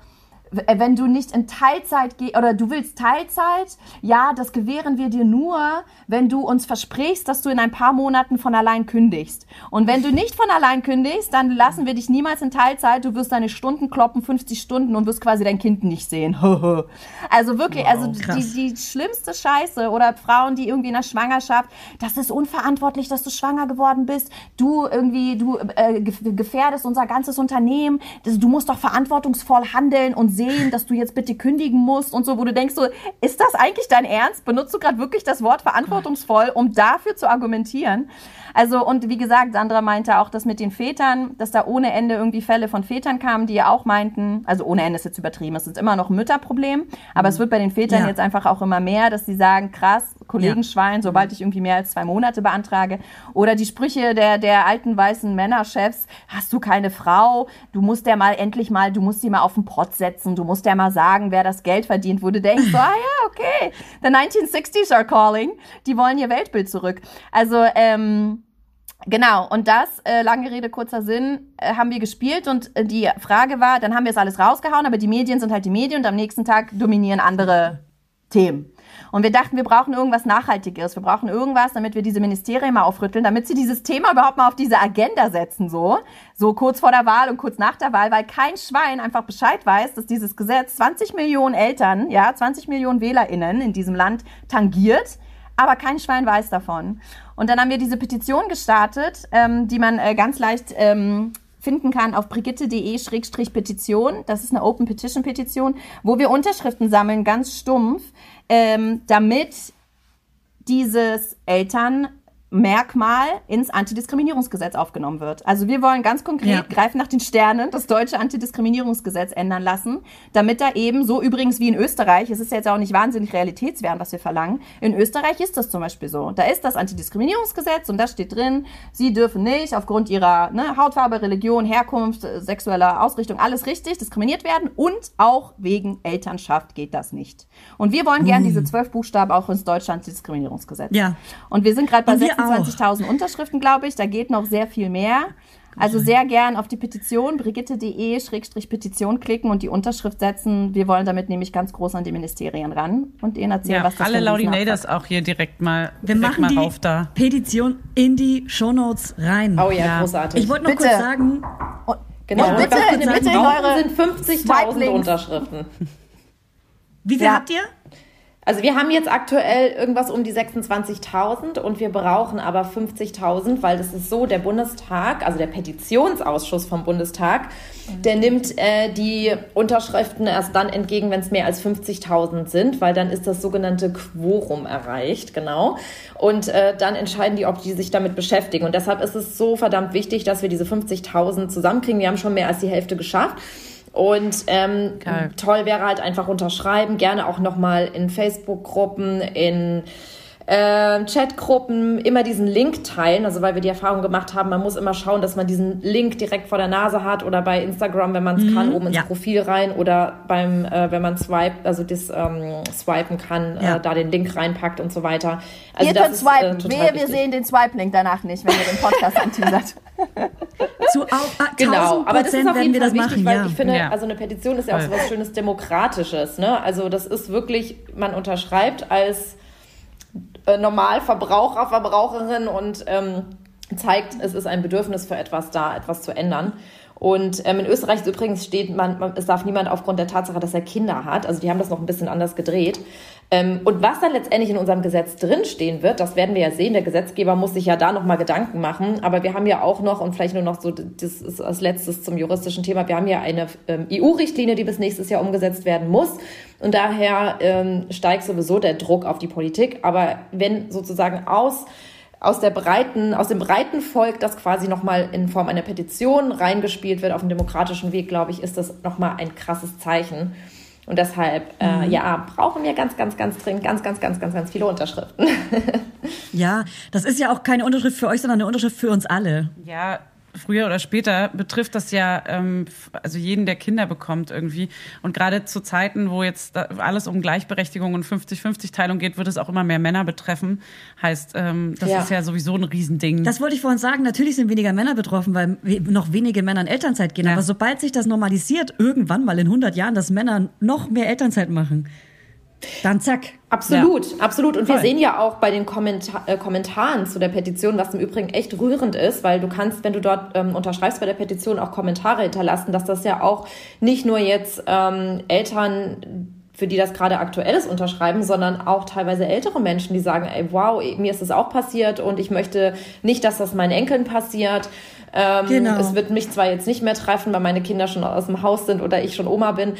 wenn du nicht in Teilzeit gehst oder du willst Teilzeit, ja, das gewähren wir dir nur, wenn du uns versprichst, dass du in ein paar Monaten von allein kündigst. Und wenn du nicht von allein kündigst, dann lassen wir dich niemals in Teilzeit. Du wirst deine Stunden kloppen, 50 Stunden und wirst quasi dein Kind nicht sehen. also wirklich, also Krass. die, die schlimmste Scheiße oder Frauen, die irgendwie in der Schwangerschaft, das ist unverantwortlich, dass du schwanger geworden bist. Du irgendwie, du äh, gef- gefährdest unser ganzes Unternehmen. Du musst doch verantwortungsvoll handeln und sehen, dass du jetzt bitte kündigen musst und so, wo du denkst so, ist das eigentlich dein Ernst? Benutzt du gerade wirklich das Wort verantwortungsvoll, um dafür zu argumentieren? Also und wie gesagt, Sandra meinte auch, dass mit den Vätern, dass da ohne Ende irgendwie Fälle von Vätern kamen, die ja auch meinten, also ohne Ende ist jetzt übertrieben, es ist immer noch ein Mütterproblem, aber es wird bei den Vätern Ja. jetzt einfach auch immer mehr, dass sie sagen, krass, Kollegenschwein, sobald ich irgendwie mehr als zwei Monate beantrage. Oder die Sprüche der, der alten weißen Männerchefs, hast du keine Frau, du musst der mal endlich mal, du musst sie mal auf den Pott setzen, du musst der mal sagen, wer das Geld verdient, wo du denkst, so, ah ja, okay, the 1960s are calling, die wollen ihr Weltbild zurück. Also, ähm, Genau, und das, äh, lange Rede, kurzer Sinn, äh, haben wir gespielt. Und äh, die Frage war, dann haben wir es alles rausgehauen, aber die Medien sind halt die Medien und am nächsten Tag dominieren andere Themen. Und wir dachten, wir brauchen irgendwas Nachhaltiges. Wir brauchen irgendwas, damit wir diese Ministerien mal aufrütteln, damit sie dieses Thema überhaupt mal auf diese Agenda setzen, so. So kurz vor der Wahl und kurz nach der Wahl, weil kein Schwein einfach Bescheid weiß, dass dieses Gesetz 20 Millionen Eltern, ja, 20 Millionen WählerInnen in diesem Land tangiert aber kein Schwein weiß davon. Und dann haben wir diese Petition gestartet, ähm, die man äh, ganz leicht ähm, finden kann auf brigitte.de-petition. Das ist eine Open Petition Petition, wo wir Unterschriften sammeln, ganz stumpf, ähm, damit dieses Elternmerkmal ins Antidiskriminierungsgesetz aufgenommen wird. Also wir wollen ganz konkret Ja. greifen nach den Sternen das deutsche Antidiskriminierungsgesetz ändern lassen, damit da eben so übrigens wie in Österreich, es ist ja jetzt auch nicht wahnsinnig realitätsfern, was wir verlangen. In Österreich ist das zum Beispiel so. Da ist das Antidiskriminierungsgesetz und da steht drin, sie dürfen nicht aufgrund ihrer ne, Hautfarbe, Religion, Herkunft, sexueller Ausrichtung, alles richtig, diskriminiert werden und auch wegen Elternschaft geht das nicht. Und wir wollen gern diese zwölf Buchstaben auch ins deutsche Antidiskriminierungsgesetz. Ja. Und wir sind gerade bei Und wir auch. 26.000 Unterschriften, glaube ich. Da geht noch sehr viel mehr. Also sehr gern auf die Petition brigitte.de-petition klicken und die Unterschrift setzen. Wir wollen damit nämlich ganz groß an die Ministerien ran und ihnen erzählen, Ja, was das alle Laudinators auch hier direkt mal, Wir direkt machen mal die rauf da. Petition in die Shownotes rein. Oh ja, Ja. großartig. Ich wollte noch Bitte. kurz sagen, Und, genau. und bitte, wir bitte in eure sind 50.000 Swipe-Links. Unterschriften. wie viel Ja. habt ihr? Also wir haben jetzt aktuell irgendwas um die 26.000 und wir brauchen aber 50.000, weil das ist so, der Bundestag, also der Petitionsausschuss vom Bundestag, der nimmt äh, die Unterschriften erst dann entgegen, wenn es mehr als 50.000 sind, weil dann ist das sogenannte Quorum erreicht, genau. Und äh, dann entscheiden die, ob die sich damit beschäftigen. Und deshalb ist es so verdammt wichtig, dass wir diese 50.000 zusammenkriegen. Wir haben schon mehr als die Hälfte geschafft. Und ähm, toll wäre halt einfach unterschreiben, gerne auch nochmal in Facebook-Gruppen, in äh, Chatgruppen immer diesen Link teilen, also weil wir die Erfahrung gemacht haben, man muss immer schauen, dass man diesen Link direkt vor der Nase hat oder bei Instagram, wenn man es kann, oben ins ja. Profil rein oder beim, äh, wenn man swipe, also das ähm, swipen kann, Ja. äh, da den Link reinpackt und so weiter. Also Ihr das könnt ist, swipen. äh, total Wehe, wir sehen den Swipe-Link danach nicht, wenn ihr den Podcast anteasert. Zu au- ah, Genau, 1000 aber das ist auf jeden wir Fall das wichtig, machen, weil ja. ich finde, Ja. also eine Petition ist ja auch so was schönes Demokratisches. Ne? Also das ist wirklich, man unterschreibt als äh, Normalverbraucher, Verbraucherin und ähm, zeigt, es ist ein Bedürfnis für etwas da, etwas zu ändern. Und ähm, in Österreich übrigens steht, man, man, es darf niemand aufgrund der Tatsache, dass er Kinder hat, also die haben das noch ein bisschen anders gedreht. Ähm, und was dann letztendlich in unserem Gesetz drinstehen wird, das werden wir ja sehen. Der Gesetzgeber muss sich ja da nochmal Gedanken machen. Aber wir haben ja auch noch, und vielleicht nur noch so, das ist als letztes zum juristischen Thema, wir haben ja eine ähm, EU-Richtlinie, die bis nächstes Jahr umgesetzt werden muss. Und daher ähm, steigt sowieso der Druck auf die Politik. Aber wenn sozusagen aus aus der breiten, aus dem breiten Volk, das quasi nochmal in Form einer Petition reingespielt wird auf dem demokratischen Weg, glaube ich, ist das nochmal ein krasses Zeichen. Und deshalb, äh, ja, brauchen wir ganz, ganz, ganz dringend ganz, ganz, ganz, ganz, ganz viele Unterschriften. Ja, das ist ja auch keine Unterschrift für euch, sondern eine Unterschrift für uns alle. Ja, früher oder später betrifft das ja ähm, also jeden, der Kinder bekommt irgendwie. Und gerade zu Zeiten, wo jetzt alles um Gleichberechtigung und 50-50-Teilung geht, wird es auch immer mehr Männer betreffen. Heißt, ähm, das Ja. ist ja sowieso ein Riesending. Das wollte ich vorhin sagen. Natürlich sind weniger Männer betroffen, weil we- noch wenige Männer in Elternzeit gehen. Ja. Aber sobald sich das normalisiert, irgendwann mal in 100 Jahren, dass Männer noch mehr Elternzeit machen, dann zack. Absolut, absolut. Und wir Voll. sehen ja auch bei den Kommentar äh, Kommentaren zu der Petition, was im Übrigen echt rührend ist, weil du kannst, wenn du dort ähm, unterschreibst bei der Petition, auch Kommentare hinterlassen, dass das ja auch nicht nur jetzt ähm, Eltern für die das gerade aktuell ist, unterschreiben, sondern auch teilweise ältere Menschen, die sagen, ey, wow, mir ist das auch passiert und ich möchte nicht, dass das meinen Enkeln passiert. Ähm, Genau. Es wird mich zwar jetzt nicht mehr treffen, weil meine Kinder schon aus dem Haus sind oder ich schon Oma bin,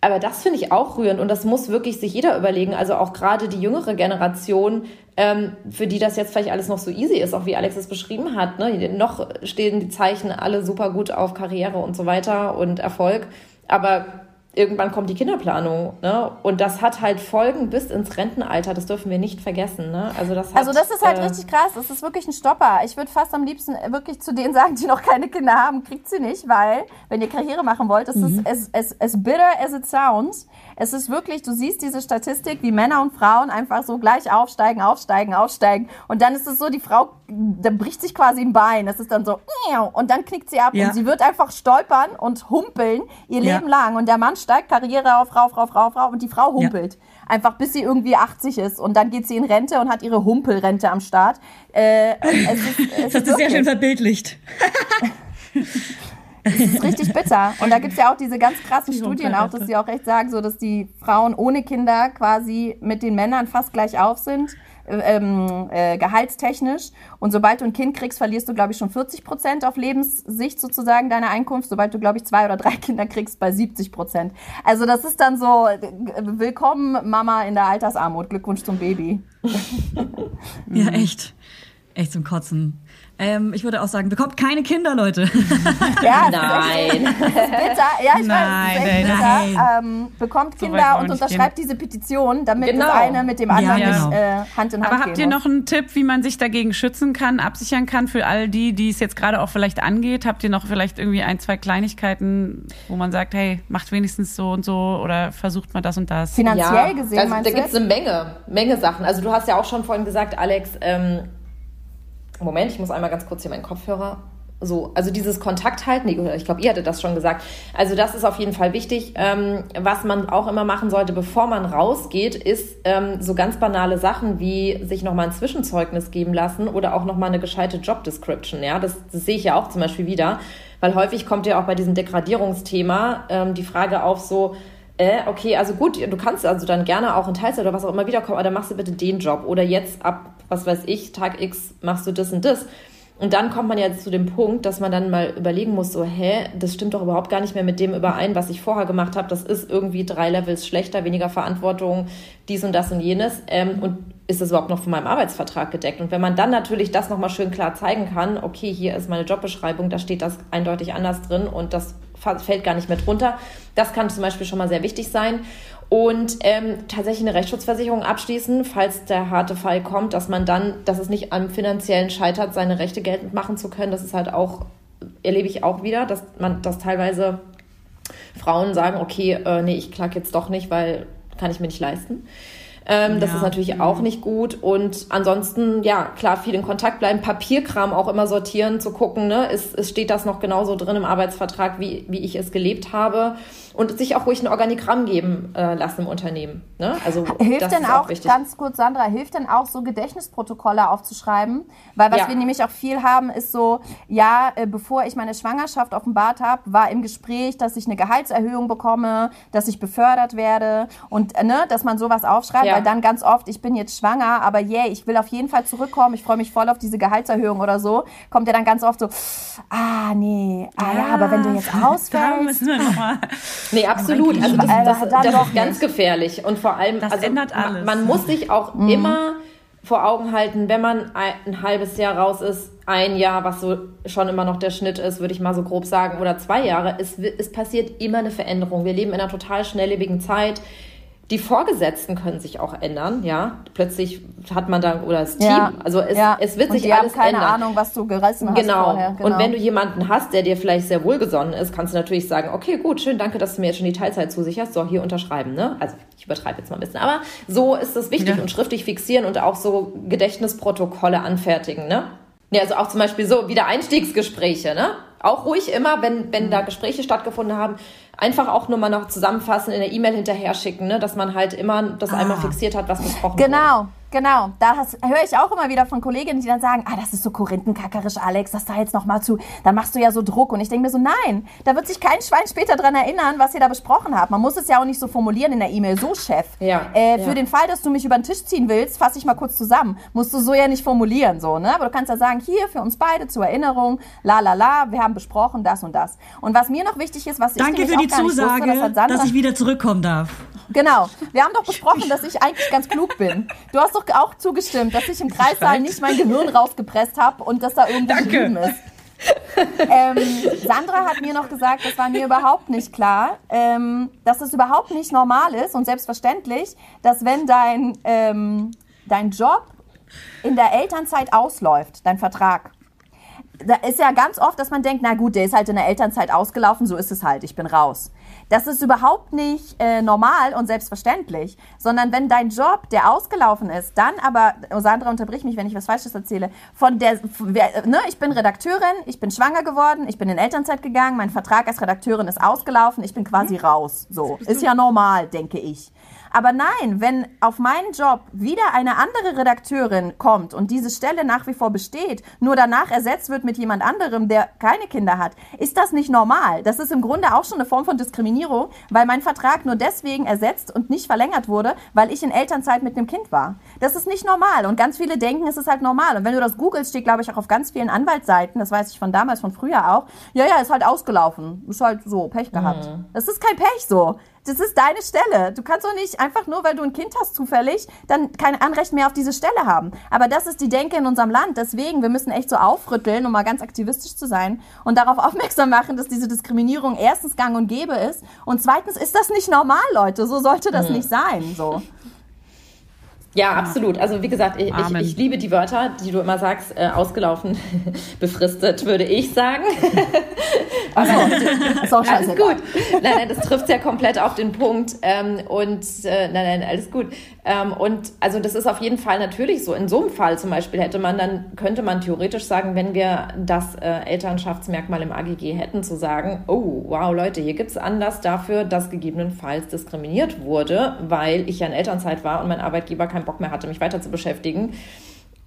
aber das finde ich auch rührend und das muss wirklich sich jeder überlegen. Also auch gerade die jüngere Generation, ähm, für die das jetzt vielleicht alles noch so easy ist, auch wie Alex es beschrieben hat. Ne? Noch stehen die Zeichen alle super gut auf Karriere und so weiter und Erfolg. Aber irgendwann kommt die Kinderplanung. Ne? Und das hat halt Folgen bis ins Rentenalter. Das dürfen wir nicht vergessen. Ne? Also, das hat, Also das ist halt äh, richtig krass. Das ist wirklich ein Stopper. Ich würde fast am liebsten wirklich zu denen sagen, die noch keine Kinder haben, kriegt sie nicht, weil wenn ihr Karriere machen wollt, es ist as, as, as bitter as it sounds. Es ist wirklich, du siehst diese Statistik, wie Männer und Frauen einfach so gleich aufsteigen, aufsteigen, aufsteigen. Und dann ist es so, die Frau, da bricht sich quasi ein Bein. Das ist dann so, und dann knickt sie ab Ja. und sie wird einfach stolpern und humpeln ihr Ja. Leben lang. Und der Mann steigt Karriere auf Frau, Frau, Frau, Frau und die Frau humpelt. Einfach bis sie irgendwie 80 ist und dann geht sie in Rente und hat ihre Humpelrente am Start. Äh, es ist, es Das ist sehr wirklich- schön verbildlicht. es ist richtig bitter. Und da gibt's ja auch diese ganz krassen Studien auch, dass sie auch echt sagen, so dass die Frauen ohne Kinder quasi mit den Männern fast gleich auf sind. äh, Ähm, äh, gehaltstechnisch. Und sobald du ein Kind kriegst, verlierst du, glaube ich, schon 40 Prozent auf Lebenssicht sozusagen deiner Einkunft. Sobald du, glaube ich, zwei oder drei Kinder kriegst, bei 70 Prozent. Also das ist dann so, äh, willkommen Mama in der Altersarmut. Glückwunsch zum Baby. Ja, echt. Echt zum Kotzen. Ähm, ich würde auch sagen, bekommt keine Kinder, Leute. Ja, Nein. ist bitter. Ja, ich Nein, weiß, es ist nein, bitter. Ähm, bekommt Kinder wir und unterschreibt diese Petition, damit Genau. das eine mit dem anderen Ja, genau. nicht äh, Hand in Hand Aber habt ihr gehen noch einen Tipp, wie man sich dagegen schützen kann, absichern kann für all die, die es jetzt gerade auch vielleicht angeht? Habt ihr noch vielleicht irgendwie ein, zwei Kleinigkeiten, wo man sagt, hey, macht wenigstens so und so oder versucht mal das und das? Finanziell gesehen, also, meinst da gibt es eine Menge, Menge Sachen. Also du hast ja auch schon vorhin gesagt, Alex, ähm, Moment, ich muss einmal ganz kurz hier meinen Kopfhörer. So, also dieses Kontakt halten, ich glaube, ihr hattet das schon gesagt. Also das ist auf jeden Fall wichtig. Ähm, was man auch immer machen sollte, bevor man rausgeht, ist ähm, so ganz banale Sachen wie sich nochmal ein Zwischenzeugnis geben lassen oder auch nochmal eine gescheite Job Description. Ja, das, das sehe ich ja auch zum Beispiel wieder, weil häufig kommt ja auch bei diesem Degradierungsthema ähm, die Frage auf so, äh, okay, also gut, du kannst also dann gerne auch in Teilzeit oder was auch immer wiederkommen, aber dann machst du bitte den Job. Oder jetzt ab, was weiß ich, Tag X machst du das und das. Und dann kommt man ja zu dem Punkt, dass man dann mal überlegen muss, so, hä, das stimmt doch überhaupt gar nicht mehr mit dem überein, was ich vorher gemacht habe. Das ist irgendwie drei Levels schlechter, weniger Verantwortung, dies und das und jenes. Ähm, und ist das überhaupt noch von meinem Arbeitsvertrag gedeckt? Und wenn man dann natürlich das nochmal schön klar zeigen kann, okay, hier ist meine Jobbeschreibung, da steht das eindeutig anders drin und das fällt gar nicht mehr drunter. Das kann zum Beispiel schon mal sehr wichtig sein. Und ähm, tatsächlich eine Rechtsschutzversicherung abschließen, falls der harte Fall kommt, dass man dann, dass es nicht am finanziellen scheitert, seine Rechte geltend machen zu können. Das ist halt auch, erlebe ich auch wieder, dass man das teilweise Frauen sagen, okay, äh, nee, ich klag jetzt doch nicht, weil kann ich mir nicht leisten. Ähm, das Ja. ist natürlich auch nicht gut. Und ansonsten, ja, klar, viel in Kontakt bleiben, Papierkram auch immer sortieren, zu gucken, ne, ist, ist, steht das noch genauso drin im Arbeitsvertrag, wie, wie ich es gelebt habe. Und sich auch ruhig ein Organigramm geben äh, lassen im Unternehmen. Ne? Also Hilft denn auch, wichtig. ganz kurz, Sandra, hilft denn auch so Gedächtnisprotokolle aufzuschreiben? Weil was Ja. wir nämlich auch viel haben, ist so, ja, äh, bevor ich meine Schwangerschaft offenbart habe, war im Gespräch, dass ich eine Gehaltserhöhung bekomme, dass ich befördert werde und äh, ne, dass man sowas aufschreibt, Ja. weil dann ganz oft, ich bin jetzt schwanger, aber yeah, ich will auf jeden Fall zurückkommen, ich freue mich voll auf diese Gehaltserhöhung oder so, kommt ja dann ganz oft so, ah, nee, ah ja, aber wenn du jetzt Da ausfällst, müssen wir nochmal. Nee, absolut. Also das, das, das doch ist ganz gefährlich. Und vor allem, Das also ändert alles. man muss sich auch Mhm. immer vor Augen halten, wenn man ein, ein halbes Jahr raus ist, ein Jahr, was so schon immer noch der Schnitt ist, würde ich mal so grob sagen, oder zwei Jahre, es, es passiert immer eine Veränderung. Wir leben in einer total schnelllebigen Zeit. Die Vorgesetzten können sich auch ändern, ja. Plötzlich hat man dann, oder das Team, ja, also es, ja. es wird und sich die alles haben keine ändern. Ahnung, was du gerissen hast Genau. vorher. Und wenn du jemanden hast, der dir vielleicht sehr wohlgesonnen ist, kannst du natürlich sagen, okay, gut, schön, danke, dass du mir jetzt schon die Teilzeit zusicherst. So, hier unterschreiben, ne? Also ich übertreibe jetzt mal ein bisschen. Aber so ist es wichtig Ja. und schriftlich fixieren und auch so Gedächtnisprotokolle anfertigen, ne? Ja, also auch zum Beispiel so Wiedereinstiegsgespräche, ne? Auch ruhig immer, wenn, wenn da Gespräche stattgefunden haben, einfach auch nur mal noch zusammenfassen, in der E-Mail hinterher schicken, ne? Dass man halt immer das einmal fixiert hat, was besprochen wurde. Genau, genau. Da höre ich auch immer wieder von Kolleginnen, die dann sagen, ah, das ist so korinthenkackerisch, Alex, das da jetzt noch mal zu, dann machst du ja so Druck. Und ich denke mir so, nein, da wird sich kein Schwein später dran erinnern, was ihr da besprochen habt. Man muss es ja auch nicht so formulieren in der E-Mail, so Chef. Ja, Äh, für ja. den Fall, dass du mich über den Tisch ziehen willst, fasse ich mal kurz zusammen. Musst du so ja nicht formulieren, so, ne? Aber du kannst ja sagen, hier, für uns beide zur Erinnerung, la la la, wir haben besprochen das und das. Und was mir noch wichtig ist, was ich Danke für die nicht Zusage, wusste, das hat Sandra dass ich wieder zurückkommen darf. Genau. Wir haben doch besprochen, dass ich eigentlich ganz klug bin. Du hast doch auch zugestimmt, dass ich im Kreissaal nicht mein Gehirn rausgepresst habe und dass da irgendwo Danke. ist. ähm, Sandra hat mir noch gesagt, das war mir überhaupt nicht klar, ähm, dass es überhaupt nicht normal ist und selbstverständlich, dass wenn dein, ähm, dein Job in der Elternzeit ausläuft, dein Vertrag, da ist ja ganz oft, dass man denkt, na gut, der ist halt in der Elternzeit ausgelaufen, so ist es halt, ich bin raus. Das ist überhaupt nicht äh, normal und selbstverständlich, sondern wenn dein Job, der ausgelaufen ist, dann aber, oh, Sandra, unterbrich mich, wenn ich was Falsches erzähle, von der, von, wer- ne, ich bin Redakteurin, ich bin schwanger geworden, ich bin in Elternzeit gegangen, mein Vertrag als Redakteurin ist ausgelaufen, ich bin quasi raus. So, ist ja normal, denke ich. Aber nein, wenn auf meinen Job wieder eine andere Redakteurin kommt und diese Stelle nach wie vor besteht, nur danach ersetzt wird mit jemand anderem, der keine Kinder hat, ist das nicht normal. Das ist im Grunde auch schon eine Form von Diskriminierung, weil mein Vertrag nur deswegen ersetzt und nicht verlängert wurde, weil ich in Elternzeit mit einem Kind war. Das ist nicht normal und ganz viele denken, es ist halt normal. Und wenn du das googelst, steht glaube ich auch auf ganz vielen Anwaltsseiten, das weiß ich von damals, von früher auch, ja, ja, ist halt ausgelaufen. Ist halt so, Pech gehabt. Das ist kein Pech so. Das ist deine Stelle. Du kannst doch nicht einfach nur, weil du ein Kind hast zufällig, dann kein Anrecht mehr auf diese Stelle haben. Aber das ist die Denke in unserem Land. Deswegen, wir müssen echt so aufrütteln, um mal ganz aktivistisch zu sein und darauf aufmerksam machen, dass diese Diskriminierung erstens gang und gäbe ist und zweitens ist das nicht normal, Leute. So sollte das nicht sein. So. Ja, absolut. Also wie gesagt, ich, ich, ich liebe die Wörter, die du immer sagst, äh, ausgelaufen, befristet, würde ich sagen. Ist auch Alles gut. Nein, nein, das trifft ja komplett auf den Punkt. Ähm, und äh, nein, nein, alles gut. Ähm, und also das ist auf jeden Fall natürlich so. In so einem Fall zum Beispiel hätte man dann, könnte man theoretisch sagen, wenn wir das äh, Elternschaftsmerkmal im AGG hätten, zu sagen, oh, wow, Leute, hier gibt's Anlass dafür, dass gegebenenfalls diskriminiert wurde, weil ich ja in Elternzeit war und mein Arbeitgeber keinen Bock mehr hatte, mich weiter zu beschäftigen.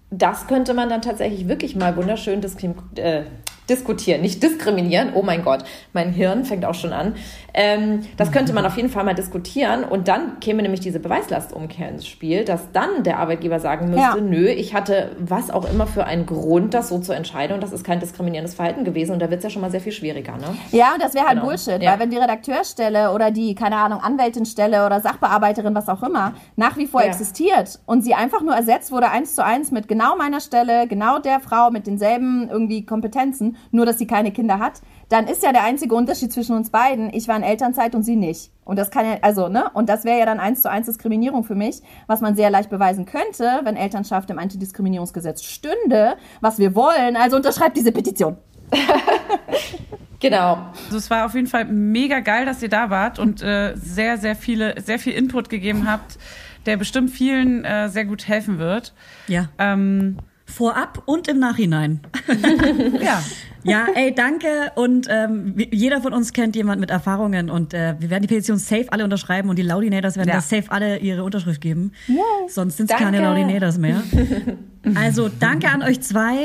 Das könnte man dann tatsächlich wirklich mal wunderschön diskrim äh, diskutieren, nicht diskriminieren. Oh mein Gott, mein Hirn fängt auch schon an. Ähm, das könnte man auf jeden Fall mal diskutieren und dann käme nämlich diese Beweislastumkehr ins Spiel, dass dann der Arbeitgeber sagen müsste, Ja. nö, ich hatte was auch immer für einen Grund, das so zu entscheiden und das ist kein diskriminierendes Verhalten gewesen und da wird es ja schon mal sehr viel schwieriger. Ne? Ja, und das wäre halt Genau. Bullshit, Ja. weil wenn die Redakteurstelle oder die, keine Ahnung, Anwältinstelle oder Sachbearbeiterin, was auch immer, nach wie vor Ja. existiert und sie einfach nur ersetzt wurde eins zu eins mit genau meiner Stelle, genau der Frau mit denselben irgendwie Kompetenzen, nur dass sie keine Kinder hat, dann ist ja der einzige Unterschied zwischen uns beiden, ich war in Elternzeit und sie nicht. Und das kann ja, also, ne? Und das wäre ja dann eins zu eins Diskriminierung für mich, was man sehr leicht beweisen könnte, wenn Elternschaft im Antidiskriminierungsgesetz stünde, was wir wollen. Also unterschreibt diese Petition. Genau. Also es war auf jeden Fall mega geil, dass ihr da wart und äh, sehr, sehr viele, sehr viel Input gegeben habt, der bestimmt vielen äh, sehr gut helfen wird. Ja. Ähm, Vorab und im Nachhinein. ja. Ja, ey, danke. Und ähm, jeder von uns kennt jemand mit Erfahrungen und äh, wir werden die Petition safe alle unterschreiben und die Laudinators werden Ja. da safe alle ihre Unterschrift geben. Sonst sind es keine Laudinators mehr. Also danke an euch zwei.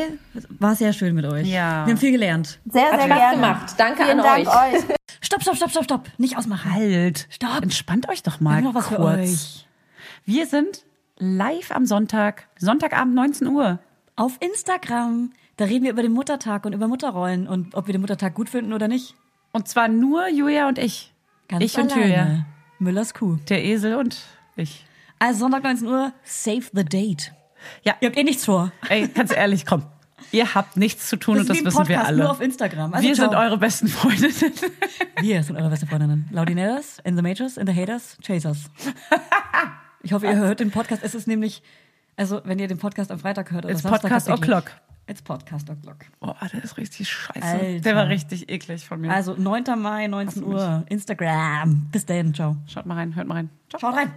War sehr schön mit euch. Ja. Wir haben viel gelernt. Sehr, Hat sehr Spaß gerne. gemacht. Danke Vielen an Dank euch. euch. Stopp, stopp, stopp, stopp, stopp. Nicht ausmachen. Halt. Stopp. Entspannt euch doch mal noch was für kurz. euch. Wir sind live am Sonntag, Sonntagabend 19 Uhr. Auf Instagram. Da reden wir über den Muttertag und über Mutterrollen und ob wir den Muttertag gut finden oder nicht. Und zwar nur Julia und ich. Ganz ich und alleine. Julia. Müllers Kuh. Der Esel und ich. Also Sonntag 19 Uhr, save the date. Ja, Ihr habt eh nichts vor. ey, ganz ehrlich, komm. Ihr habt nichts zu tun und das wie ein wissen Podcast, wir alle. nur auf Instagram. Also wir ciao. sind eure besten Freundinnen. Wir sind eure beste Freundinnen. Laudinators, in the majors, in the haters, chasers. Ich hoffe, ihr hört den Podcast. Es ist nämlich, also wenn ihr den Podcast am Freitag hört oder It's Samstag, Podcast. O'Clock. It's Podcast O'Clock. Oh, der ist richtig scheiße. Alter. Der war richtig eklig von mir. Also 9. Mai, 19 Uhr, Instagram. Bis dann, ciao. Schaut mal rein, hört mal rein. Ciao. Schaut rein.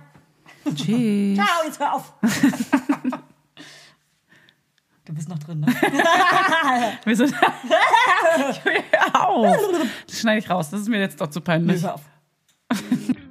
Tschüss. Ciao, jetzt hör auf. Du bist noch drin, ne? Wir sind. Hör auf. Das schneide ich raus. Das ist mir jetzt doch zu peinlich. Hör auf.